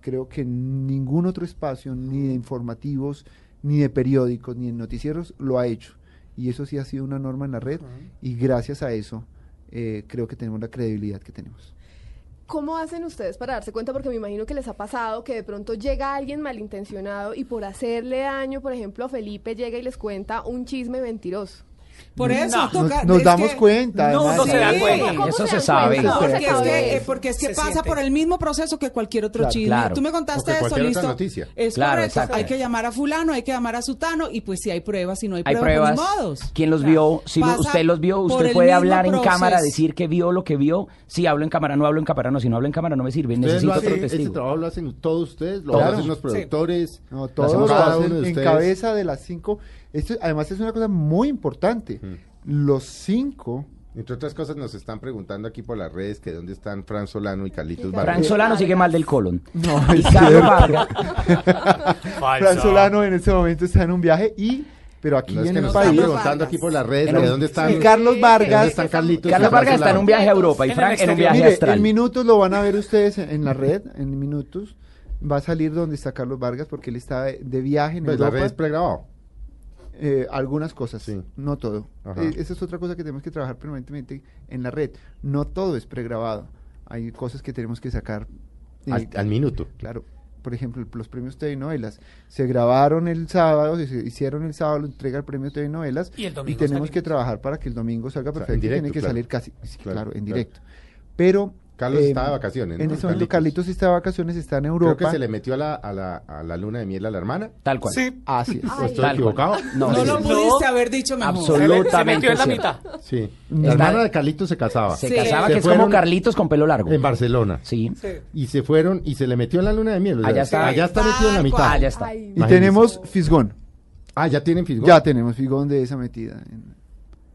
creo que ningún otro espacio, ni de informativos, ni de periódicos, ni de noticieros, lo ha hecho. Y eso sí ha sido una norma en la red. Y gracias a eso, eh, creo que tenemos la credibilidad que tenemos. ¿Cómo hacen ustedes para darse cuenta? Porque me imagino que les ha pasado que de pronto llega alguien malintencionado y por hacerle daño, por ejemplo, a Felipe llega y les cuenta un chisme mentiroso. Por eso No. toca- Nos, nos es damos que- cuenta. No, no se da cuenta. ¿Cómo Eso se sabe. Porque es que, eh, eso? porque es que Se pasa siente. por el mismo proceso que cualquier otro Claro, chisme. claro. Tú me contaste eso, listo. noticia. Es Claro, correcto. Hay que llamar a fulano, hay que llamar a sutano y pues si hay pruebas, si no hay Hay pruebas, pruebas. pues ni modos. ¿Quién los Claro. vio? Si Pasa usted los vio, usted puede hablar en proceso. cámara, decir que vio lo que vio. Si hablo en cámara, no hablo en cámara, no. Si no hablo en cámara, no me sirve. ¿Ustedes Necesito otro ese testigo. trabajo lo hacen todos ustedes, lo hacen los productores. Todos lo hacen en cabeza de las cinco. Esto, además, es una cosa muy importante. Los cinco. Entre otras cosas nos están preguntando aquí por las redes que dónde están Fran Solano y Carlitos Vargas. Fran Solano sigue mal del colon. No, Y es Carlos cierto. Vargas. Fran Solano en este momento está en un viaje y, pero aquí No es en que el nos están país. Carlos preguntando Vargas. aquí por las redes En un- dónde están. Y Carlos ¿Dónde Vargas. están Carlitos? Carlos Vargas está en un viaje a Europa y En Frank en un viaje Mire, astral. en minutos lo van a ver ustedes en, en la red, en minutos. Va a salir donde está Carlos Vargas porque él está de, de viaje en Pues la Europa. red es pregrabado. Eh, algunas cosas, Sí. no todo. Eh, esa es otra cosa que tenemos que trabajar permanentemente en la red. No todo es pregrabado. Hay cosas que tenemos que sacar. eh, Al, al minuto. Claro. Por ejemplo, los premios TV Novelas se grabaron el sábado, se hicieron el sábado, lo entrega el premio TV Novelas Y el domingo tenemos está que trabajar para que el domingo salga sea, en perfecto. y directo, tiene que claro. salir casi, sí, Claro, claro, en claro. directo. Pero Carlos eh, está de vacaciones, ¿no? En este momento Carlitos. Está de vacaciones, está en Europa. Creo que se le metió a la, a, la, a la luna de miel a la hermana. Tal cual. Sí, Así es. Ay. ¿O estoy equivocado? No, No sí, lo pudiste haber dicho mejor. Absolutamente. se metió en la mitad. Sí. La hermana de Carlitos se casaba. Se Sí. casaba, Se que es como Carlitos con pelo largo. En Barcelona. Sí. Sí. Y se fueron y se le metió en la luna de miel. o sea, Allá está. Allá está metido en la mitad. cual. Allá está. Ay, Y tenemos Fisgón. Ah, ya tienen fisgón. Ya tenemos Fisgón de esa metida. en-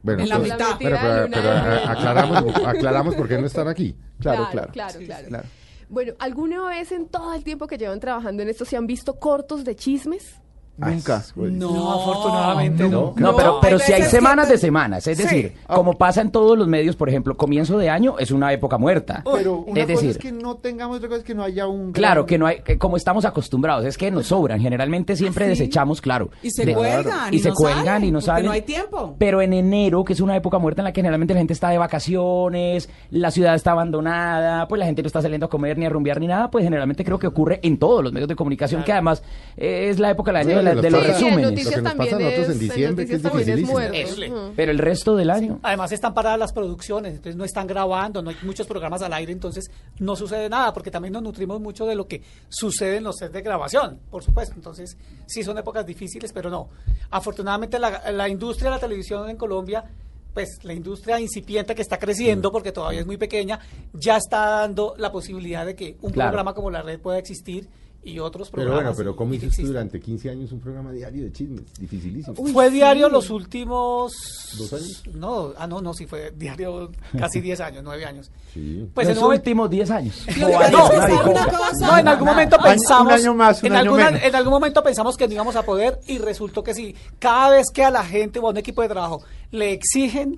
Bueno, En la entonces- mitad. Pero, miel. aclaramos, aclaramos por qué no están aquí. Claro, Claro, claro. claro, claro. claro. Bueno, ¿alguna vez en todo el tiempo que llevan trabajando en esto se han visto cortos de chismes? Nunca. No, afortunadamente no. No, pero, No, pero si hay semanas de semanas, es Sí. decir, como pasa en todos los medios, por ejemplo, comienzo de año es una época muerta. Pero una es cosa decir, es que no tengamos, otra cosa es que no haya un... claro, gran- que no hay, que como estamos acostumbrados, es que nos sobran, generalmente siempre ¿Ah, sí? desechamos, claro. Y se De- cuelgan. y se no cuelgan salen, y no salen. no hay tiempo. Pero en enero, que es una época muerta en la que generalmente la gente está de vacaciones, la ciudad está abandonada, pues la gente no está saliendo a comer ni a rumbear ni nada, pues generalmente creo que ocurre en todos los medios de comunicación, que además eh, es la época del año Sí, de la- de los resúmenes. Lo que nos pasa a nosotros en diciembre, que es dificilísimo. Pero el resto del año. Además están paradas las producciones, entonces no están grabando, no hay muchos programas al aire, entonces no sucede nada, porque también nos nutrimos mucho de lo que sucede en los sets de grabación, por supuesto. Entonces sí son épocas difíciles, pero no. Afortunadamente la, la industria de la televisión en Colombia, pues la industria incipiente que está Mm. creciendo, porque todavía es muy pequeña, ya está dando la posibilidad de que un Claro. programa como La Red pueda existir y otros Pero programas. bueno, pero ¿cómo hiciste durante 15 años un programa diario de chismes? Dificilísimo. Fue diario los últimos... ¿Dos años? No, ah, no, no, sí fue diario casi 10 años, 9 años. Sí. Pues en los últimos 10 años. No, en algún momento un pensamos. año más, un en, año alguna- menos. en algún momento pensamos que no íbamos a poder y resultó que sí. Cada vez que a la gente o a un equipo de trabajo le exigen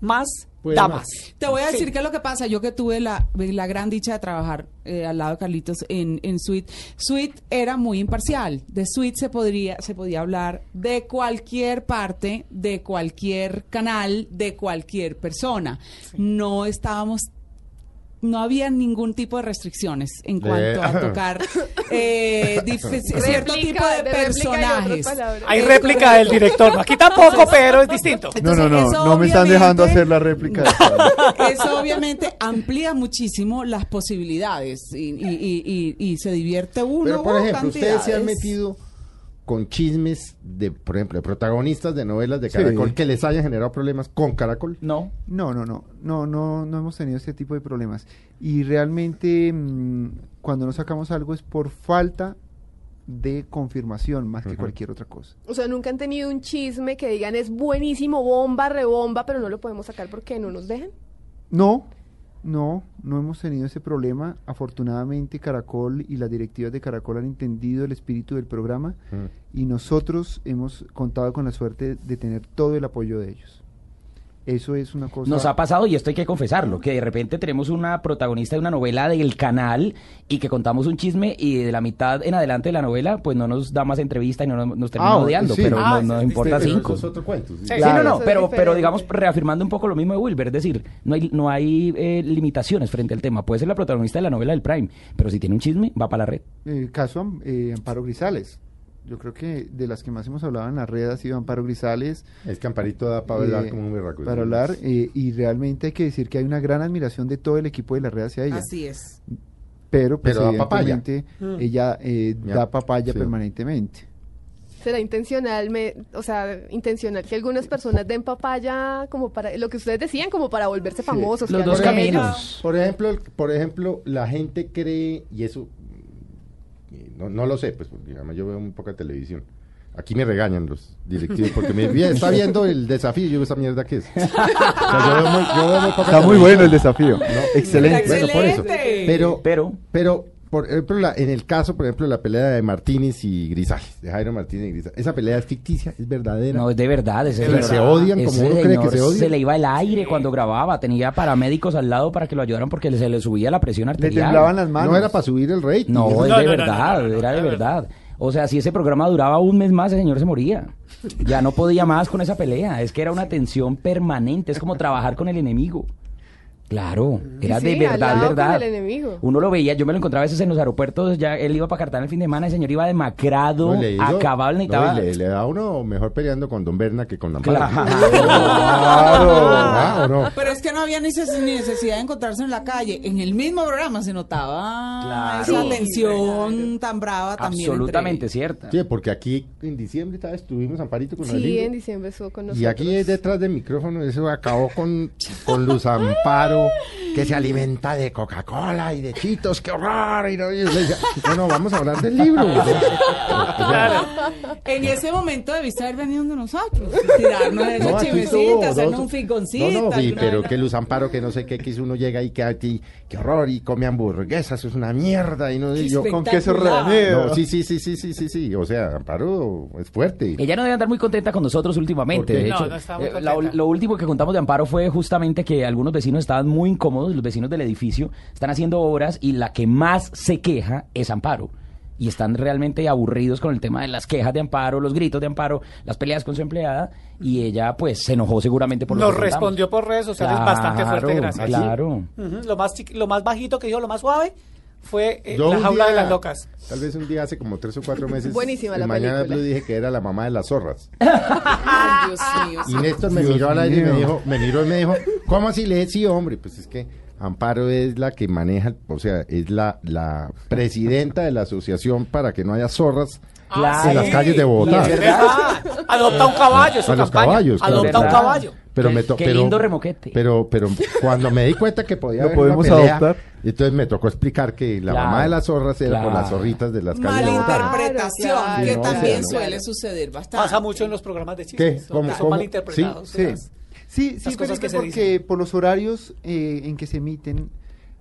más, Puede da más. más. Te voy a Sí. decir qué es lo que pasa. Yo que tuve la, la gran dicha de trabajar eh, al lado de Carlitos en, en Suite. Suite era muy imparcial. De Suite se podría, se podía hablar de cualquier parte, de cualquier canal, de cualquier persona. No estábamos no había ningún tipo de restricciones en cuanto a tocar eh, cierto tipo de, personajes. Hay Eh, réplica del director. ¿no? Aquí tampoco, pero es distinto. No, no, no, no me están dejando hacer la réplica. Eso obviamente amplía muchísimo las posibilidades y, y- y- y- y se divierte uno. Pero, por uh, ejemplo, ustedes se han metido con chismes de, por ejemplo, de protagonistas de novelas de Sí. Caracol que les hayan generado problemas con Caracol. No. No, no, no, no, no, no hemos tenido ese tipo de problemas. Y realmente mm, cuando no sacamos algo es por falta de confirmación más que cualquier otra cosa. O sea, nunca han tenido un chisme que digan es buenísimo, bomba, rebomba, pero no lo podemos sacar porque no nos dejan. No, no, no hemos tenido ese problema. Afortunadamente Caracol y las directivas de Caracol han entendido el espíritu del programa Mm. y nosotros hemos contado con la suerte de tener todo el apoyo de ellos. Eso es una cosa... Nos ha pasado, y esto hay que confesarlo, que de repente tenemos una protagonista de una novela del canal y que contamos un chisme y de la mitad en adelante de la novela, pues no nos da más entrevista y no nos, nos termina Ah, odiando, sí. pero Ah, no nos importa cinco. eso es otro cuento. sí. No, no, pero, pero digamos, reafirmando un poco lo mismo de Wilber, es decir, no hay, no hay eh, limitaciones frente al tema. Puede ser la protagonista de la novela del Prime, pero si tiene un chisme, va para la red. Eh, caso eh, Amparo Grisales. Yo creo que de las que más hemos hablado en la red ha sido Amparo Grisales. Es que Amparito da para hablar eh, como un berraco. Para hablar, eh, y realmente hay que decir que hay una gran admiración de todo el equipo de la red hacia ella. Así es. Pero, pues, Pero da papaya. evidentemente, Mm. ella eh, Ya, da papaya sí. permanentemente. Será intencional, me- o sea, intencional que algunas personas den papaya como para lo que ustedes decían, como para volverse famosos. Los dos caminos. Por ejemplo, por ejemplo, la gente cree, y eso eh, no, no lo sé, pues porque además yo veo un poco de televisión. Aquí me regañan los directivos porque me vi- está viendo el desafío yo digo, esa mierda qué es. O sea, yo veo muy, yo veo muy poca Está muy televisión. bueno el desafío. Excelente. Bueno, por eso. Pero, pero por ejemplo, la- en el caso, por ejemplo, la pelea de Martínez y Grisales, de Jairo Martínez y Grisales, esa pelea es ficticia, es verdadera. no, es de verdad. Que señor- se odian como ese uno cree que señor se odian. Se le iba el aire cuando grababa, tenía paramédicos al lado para que lo ayudaran porque se le subía la presión Le arterial. temblaban las manos. no era para subir el rating. No, es de no, verdad, no, era de verdad. O sea, si ese programa duraba un mes más, el señor se moría. Ya no podía más con esa pelea. Es que era una tensión permanente. Es como trabajar con el enemigo. Claro, era Sí, de al verdad, verdad. el enemigo. Uno lo veía, yo me lo encontraba a veces en los aeropuertos, ya él iba para Cartagena el fin de semana, el señor iba demacrado, No, acabado, necesitaba... y le, le da a uno mejor peleando con Don Berna que con Amparo. Claro. ¿o no? Pero es que no había necesidad de encontrarse en la calle. En el mismo programa se notaba Claro. esa Sí. tensión tan brava también. Absolutamente cierta. Sí, porque aquí en diciembre tal vez tuvimos Amparito con Sí, en diciembre estuvo con nosotros. Y aquí detrás del micrófono eso acabó con, con Luz Amparo, you. Que se alimenta de Coca-Cola y de chitos, qué horror. Y no, y yo le decía, no, no, vamos a hablar del libro. O sea, En ese momento debiste haber venido de nosotros. Tirarnos de no, esa aquí chivecita, estuvo, hacernos un ficoncito. No, no, pero que Luz Amparo, que no sé qué, que uno llega y que a ti, qué horror, y come hamburguesas, eso es una mierda. Y no, y yo, Con queso rebañero. no, sí, sí, sí, sí, sí, sí, sí. O sea, Amparo es fuerte. Ella no debe andar muy contenta con nosotros últimamente. De No, hecho, no eh, la- contenta. lo último que contamos de Amparo fue justamente que algunos vecinos estaban muy incómodos, los vecinos del edificio están haciendo obras y la que más se queja es Amparo. Y están realmente aburridos con el tema de las quejas de Amparo, los gritos de Amparo, las peleas con su empleada. Y ella, pues, se enojó seguramente por lo Nos que respondió por redes sociales bastante fuerte, gracias. Claro. Lo más, lo más bajito que dijo, lo más suave, fue eh, La jaula de las locas. Tal vez un día hace como tres o cuatro meses. Buenísima en la Mañana película. Blue dije que era la mamá de las zorras. Ay, Dios mío. Y Néstor me Dios miró al aire y me dijo, me miró y me dijo, ¿cómo así le? Sí, hombre, pues es que Amparo es la que maneja, o sea, es la, la presidenta de la asociación para que no haya zorras Claro. en las calles de Bogotá. es Es. Adopta un caballo, su A los campaña. caballos, claro. Adopta un caballo. Pero me to- qué pero- lindo remoquete. Pero, pero cuando me di cuenta que podía Lo haber podemos una pelea, adoptar. entonces me tocó explicar que la Claro, mamá de las zorras era por claro. las zorritas de las calles de Bogotá. Malinterpretación, Claro, que claro. también Sí, no. suele suceder bastante. Pasa mucho en los programas de ¿Qué? chistes. Son, ¿Cómo- son cómo? malinterpretados. Sí. Sí, sí, Las cosas Felipe, que se porque dicen. por los horarios eh, en que se emiten,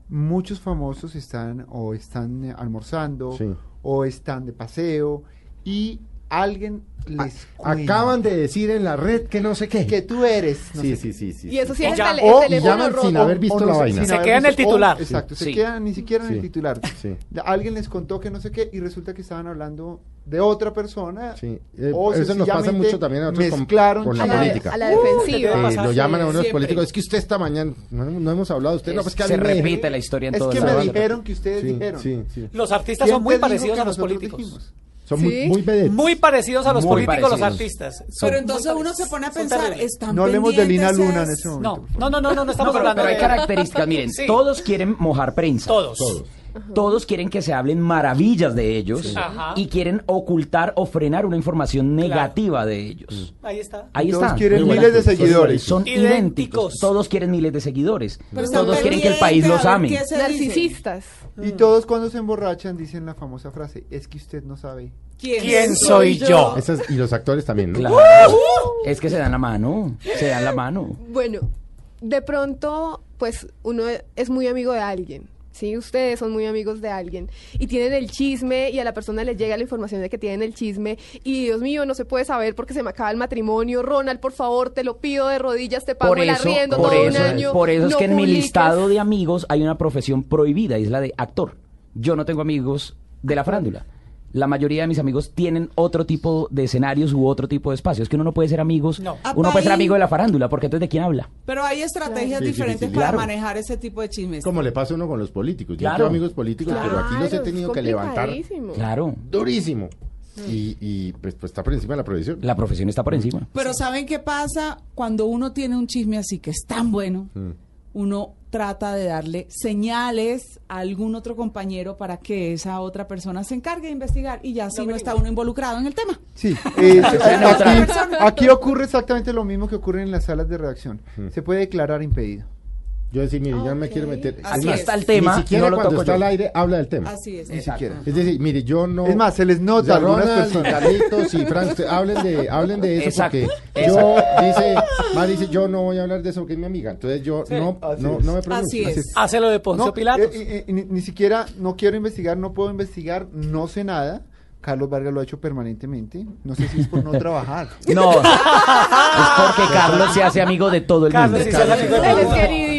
muchos famosos están o están eh, almorzando Sí. o están de paseo y alguien les Acaban de decir en la red que no sé qué. que tú eres. no sí, sé sí, sí, sí. Y eso sí es el, ya- o- el y teléfono llaman roto. sin haber visto o la vaina. Se queda en el o- titular. exacto, Sí. se quedan ni siquiera en Sí. el titular. Sí. Alguien les contó que no sé qué y resulta que estaban hablando de otra persona. Sí, eh, o eso nos pasa mucho también a nosotros con- con la a, la, política. a la Uh, defensiva. ¿qué te Eh, lo llaman a unos Siempre. políticos, es que usted esta mañana, no, no hemos hablado de usted, no, pues que se repite la historia en Es todos que me dijeron que ustedes dijeron. Los artistas ¿Quién son muy parecidos a los políticos. Son muy, Sí. muy vedettes. Muy parecidos a los Muy políticos, los parecidos. artistas. Pero entonces muy uno se pone a Son pensar, terribles. están No hablemos de Lina pendientes Luna en es- ese momento. No, por favor. no, no, no, no, no estamos No, pero, hablando pero hay de... características, miren, Sí. todos quieren mojar prensa. Todos. Todos. Todos quieren que se hablen maravillas de ellos y quieren ocultar o frenar una información negativa de ellos. Ahí está. Ahí Todos está. quieren Muy miles de seguidores. Son Idénticos. idénticos. Todos quieren miles de seguidores. Pero Todos quieren que el país los ame. Narcisistas. Y todos cuando se emborrachan dicen la famosa frase, es que usted no sabe. ¿Quién soy yo? Esas- y los actores también, ¿no? Claro. Es que se dan la mano. Se dan la mano. Bueno, de pronto, pues uno es muy amigo de alguien. Sí, ustedes son muy amigos de alguien y tienen el chisme y a la persona le llega la información de que tienen el chisme y Dios mío, no se puede saber porque se me acaba el matrimonio. Ronald, por favor, te lo pido de rodillas, te pago Por el eso, arriendo por todo eso, un año. por eso es no que en mi publiques". listado de amigos hay una profesión prohibida, y es la de actor. Yo no tengo amigos de la farándula. La mayoría de mis amigos tienen otro tipo de escenarios u otro tipo de espacios. Es que uno no puede ser amigos, No. uno puede ser amigo de la farándula, porque entonces de quién habla. Pero hay estrategias Sí, diferentes sí, sí, para claro. manejar ese tipo de chismes. Como le pasa a uno con los políticos. Yo Claro. tengo amigos políticos, pero aquí los he Claro, tenido que levantar. Claro, durísimo. Y, y, pues, pues está por encima de la prohibición. la profesión está por encima. Pero ¿saben qué pasa cuando uno tiene un chisme así que es tan bueno? Mm. Uno trata de darle señales a algún otro compañero para que esa otra persona se encargue de investigar y ya así no está uno involucrado en el tema. Sí, eh, aquí ocurre exactamente lo mismo que ocurre en las salas de redacción. Mm. Se puede declarar impedido. Yo decir, mire, yo no me quiero meter. Así Es más, está el tema, Ni siquiera no lo cuando toco está yo. al aire habla del tema. Así es. Ni siquiera. Es decir, mire, yo no. Es más, se les nota O sea, a algunas Ronald personas. Carlitos y Frank, usted- hablen de, hablen de eso Exacto, porque yo dice, Mari dice, yo no voy a hablar de eso porque es mi amiga. Entonces yo Sí, no, no, me pronuncio. Así es. Hácelo de Poncio No, Pilatos. eh, eh, eh, ni, ni siquiera, no quiero investigar, no puedo investigar, no sé nada. Carlos Vargas lo ha hecho permanentemente. No sé si es por no trabajar. No, es porque Carlos se hace amigo de todo el Carlos mundo. sí se hace amigo de Él es todo. queridísimo. Sí.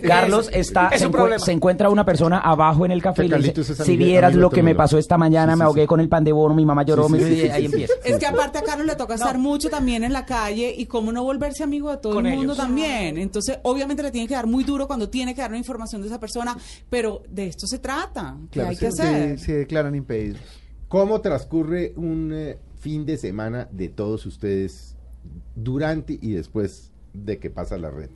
Carlos está, es se, se encuentra una persona abajo en el café y le dice, Carlitos es si vieras lo que me el mundo". pasó esta mañana, Sí, me sí, ahogué sí. con el pan de bono, mi mamá lloró, Sí, me- sí, sí, y sí, ahí sí, empieza. Es que aparte a Carlos le toca estar mucho también en la calle y cómo no volverse amigo de todo Con el mundo ellos. también. Entonces, obviamente le tiene que dar muy duro cuando tiene que dar una información de esa persona, pero de esto se trata, que Claro, hay se, que se- hacer. se declaran impedidos. ¿Cómo transcurre un eh, fin de semana de todos ustedes durante y después de que pasa la red?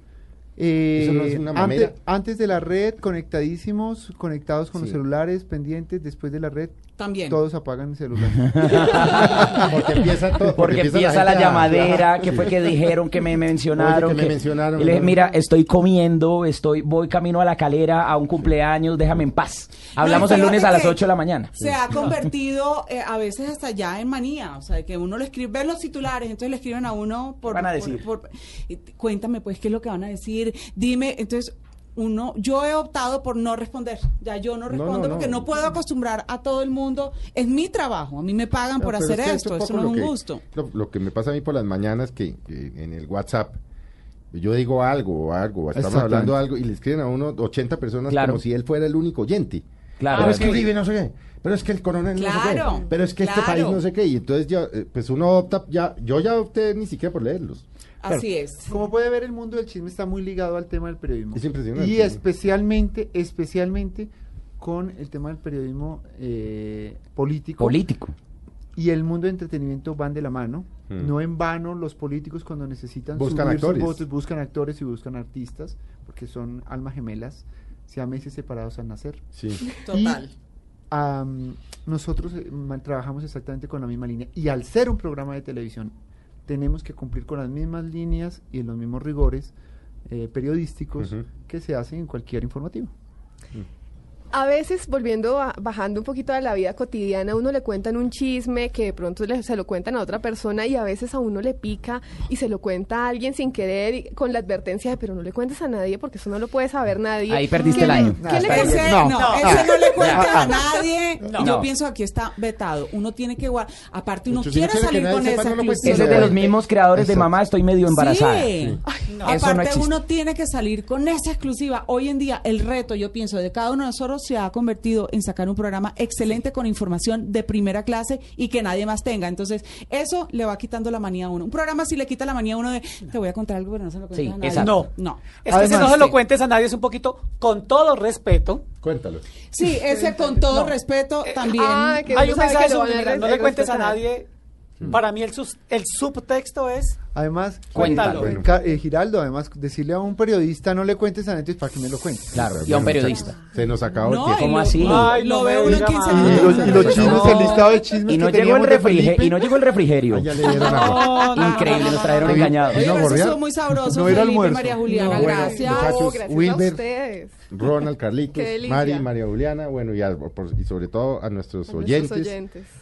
Eh, ¿Eso no es una antes, mamera? antes de la red, conectadísimos, conectados con los celulares, pendientes. Después de la red, También. todos apagan el celular. Porque empieza todo. Porque empieza la llamadera, que fue que dijeron, que me mencionaron. Oye, que me mencionaron, Y le dije, mira, estoy comiendo, estoy, voy camino a la calera a un cumpleaños, déjame en paz. Hablamos No, el lunes a las que 8 de la mañana. Se ha convertido eh, a veces hasta ya en manía, o sea, que uno le escribe, ven los titulares, entonces le escriben a uno por... Van a decir? por- cuéntame pues qué es lo que van a decir, dime, entonces uno, yo he optado por no responder, ya yo no respondo no, porque no. no puedo acostumbrar a todo el mundo, es mi trabajo, a mí me pagan No, por hacer es que esto, poco no es un que- gusto. Lo, lo que me pasa a mí por las mañanas que, que en el WhatsApp yo digo algo o algo, o estamos hablando algo y le escriben a uno 80 personas Claro. como si él fuera el único oyente. Claro. pero es que. Uribe no sé qué, pero es que el coronel no sé Claro, qué, pero es que este claro. país no sé qué, y entonces ya, eh, pues uno opta, ya, yo ya opté ni siquiera por leerlos. Así es. Como puede ver, el mundo del chisme está muy ligado al tema del periodismo. Es impresionante, Y especialmente, especialmente con el tema del periodismo eh, político. Político. y el mundo de entretenimiento van de la mano. Mm. No en vano los políticos cuando necesitan Buscan subir actores. sus votos buscan actores y buscan artistas porque son almas gemelas, siameses separados al nacer. Sí. Total. Am, nosotros eh, trabajamos exactamente con la misma línea y al ser un programa de televisión tenemos que cumplir con las mismas líneas y los mismos rigores eh, periodísticos que se hacen en cualquier informativo. A veces, volviendo, a- bajando un poquito a la vida cotidiana, a uno le cuentan un chisme que de pronto le- se lo cuentan a otra persona y a veces a uno le pica y se lo cuenta a alguien sin querer y con la advertencia de, pero no le cuentes a nadie porque eso no lo puede saber nadie. Ahí perdiste ¿Qué el le- año. ¿Qué le. Ese, No, no, no, ese no le cuenta no. a nadie. No. Y yo pienso aquí está vetado. Uno tiene que guardar. Aparte, uno Mucho, quiere salir con esa. Ese es de los mismos creadores de. Mamá, estoy medio embarazada. Sí. Aparte, uno tiene que salir con esa exclusiva. Hoy en día, el reto, yo pienso, de cada uno de nosotros se ha convertido en sacar un programa excelente con información de primera clase y que nadie más tenga. Entonces, eso le va quitando la manía a uno. Un programa sí le quita la manía a uno de, te voy a contar algo, pero no se lo cuentes Sí, a nadie. exacto. No. No. Es que si no se lo cuentes a nadie es un poquito, con todo respeto, Cuéntalo. Sí, ese con todo No. respeto también. Ah, que hay un mensaje subliminal, no le cuentes a respetar. Nadie. Para mí el, sus- el subtexto es Además, Cuéntalo. eh, Ca- eh, Giraldo, además, decirle a un periodista no le cuentes a nadie para que me lo cuente. Claro, y a un Bueno, periodista. Se, nos acabó No, el y tiempo. ¿Cómo así? Ay, lo no veo uno en diga 15 más. Y minutos. los, y los chismes, No. el listado de chismes Y no que llegó el refrigerio. Y no llegó el refrigerio. Ah, ya le dieron agua. No, no, Increíble, no, nos no, trajeron no. engañados. Oye, ¿Vino a eso estuvo muy sabroso, No era almuerzo. María Juliana, No, bueno, gracias. gracias a Wilmer. ustedes. Ronald, Carlitos. Mari, María Juliana, bueno, y, a- por- y sobre todo a nuestros, A oyentes.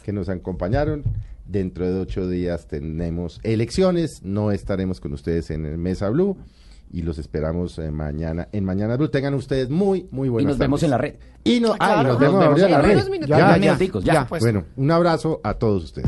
que nos acompañaron. Dentro de ocho días tenemos elecciones, no estaremos con ustedes en el Mesa Blue y los esperamos eh, mañana en Mañana Blue. Tengan ustedes muy, muy Y buenas nos vemos tardes. en la red. Y no, ah, y nos nos vemos en la red. minutos. Ya, Ya, ya. ya. Pues, Bueno, un abrazo a todos ustedes.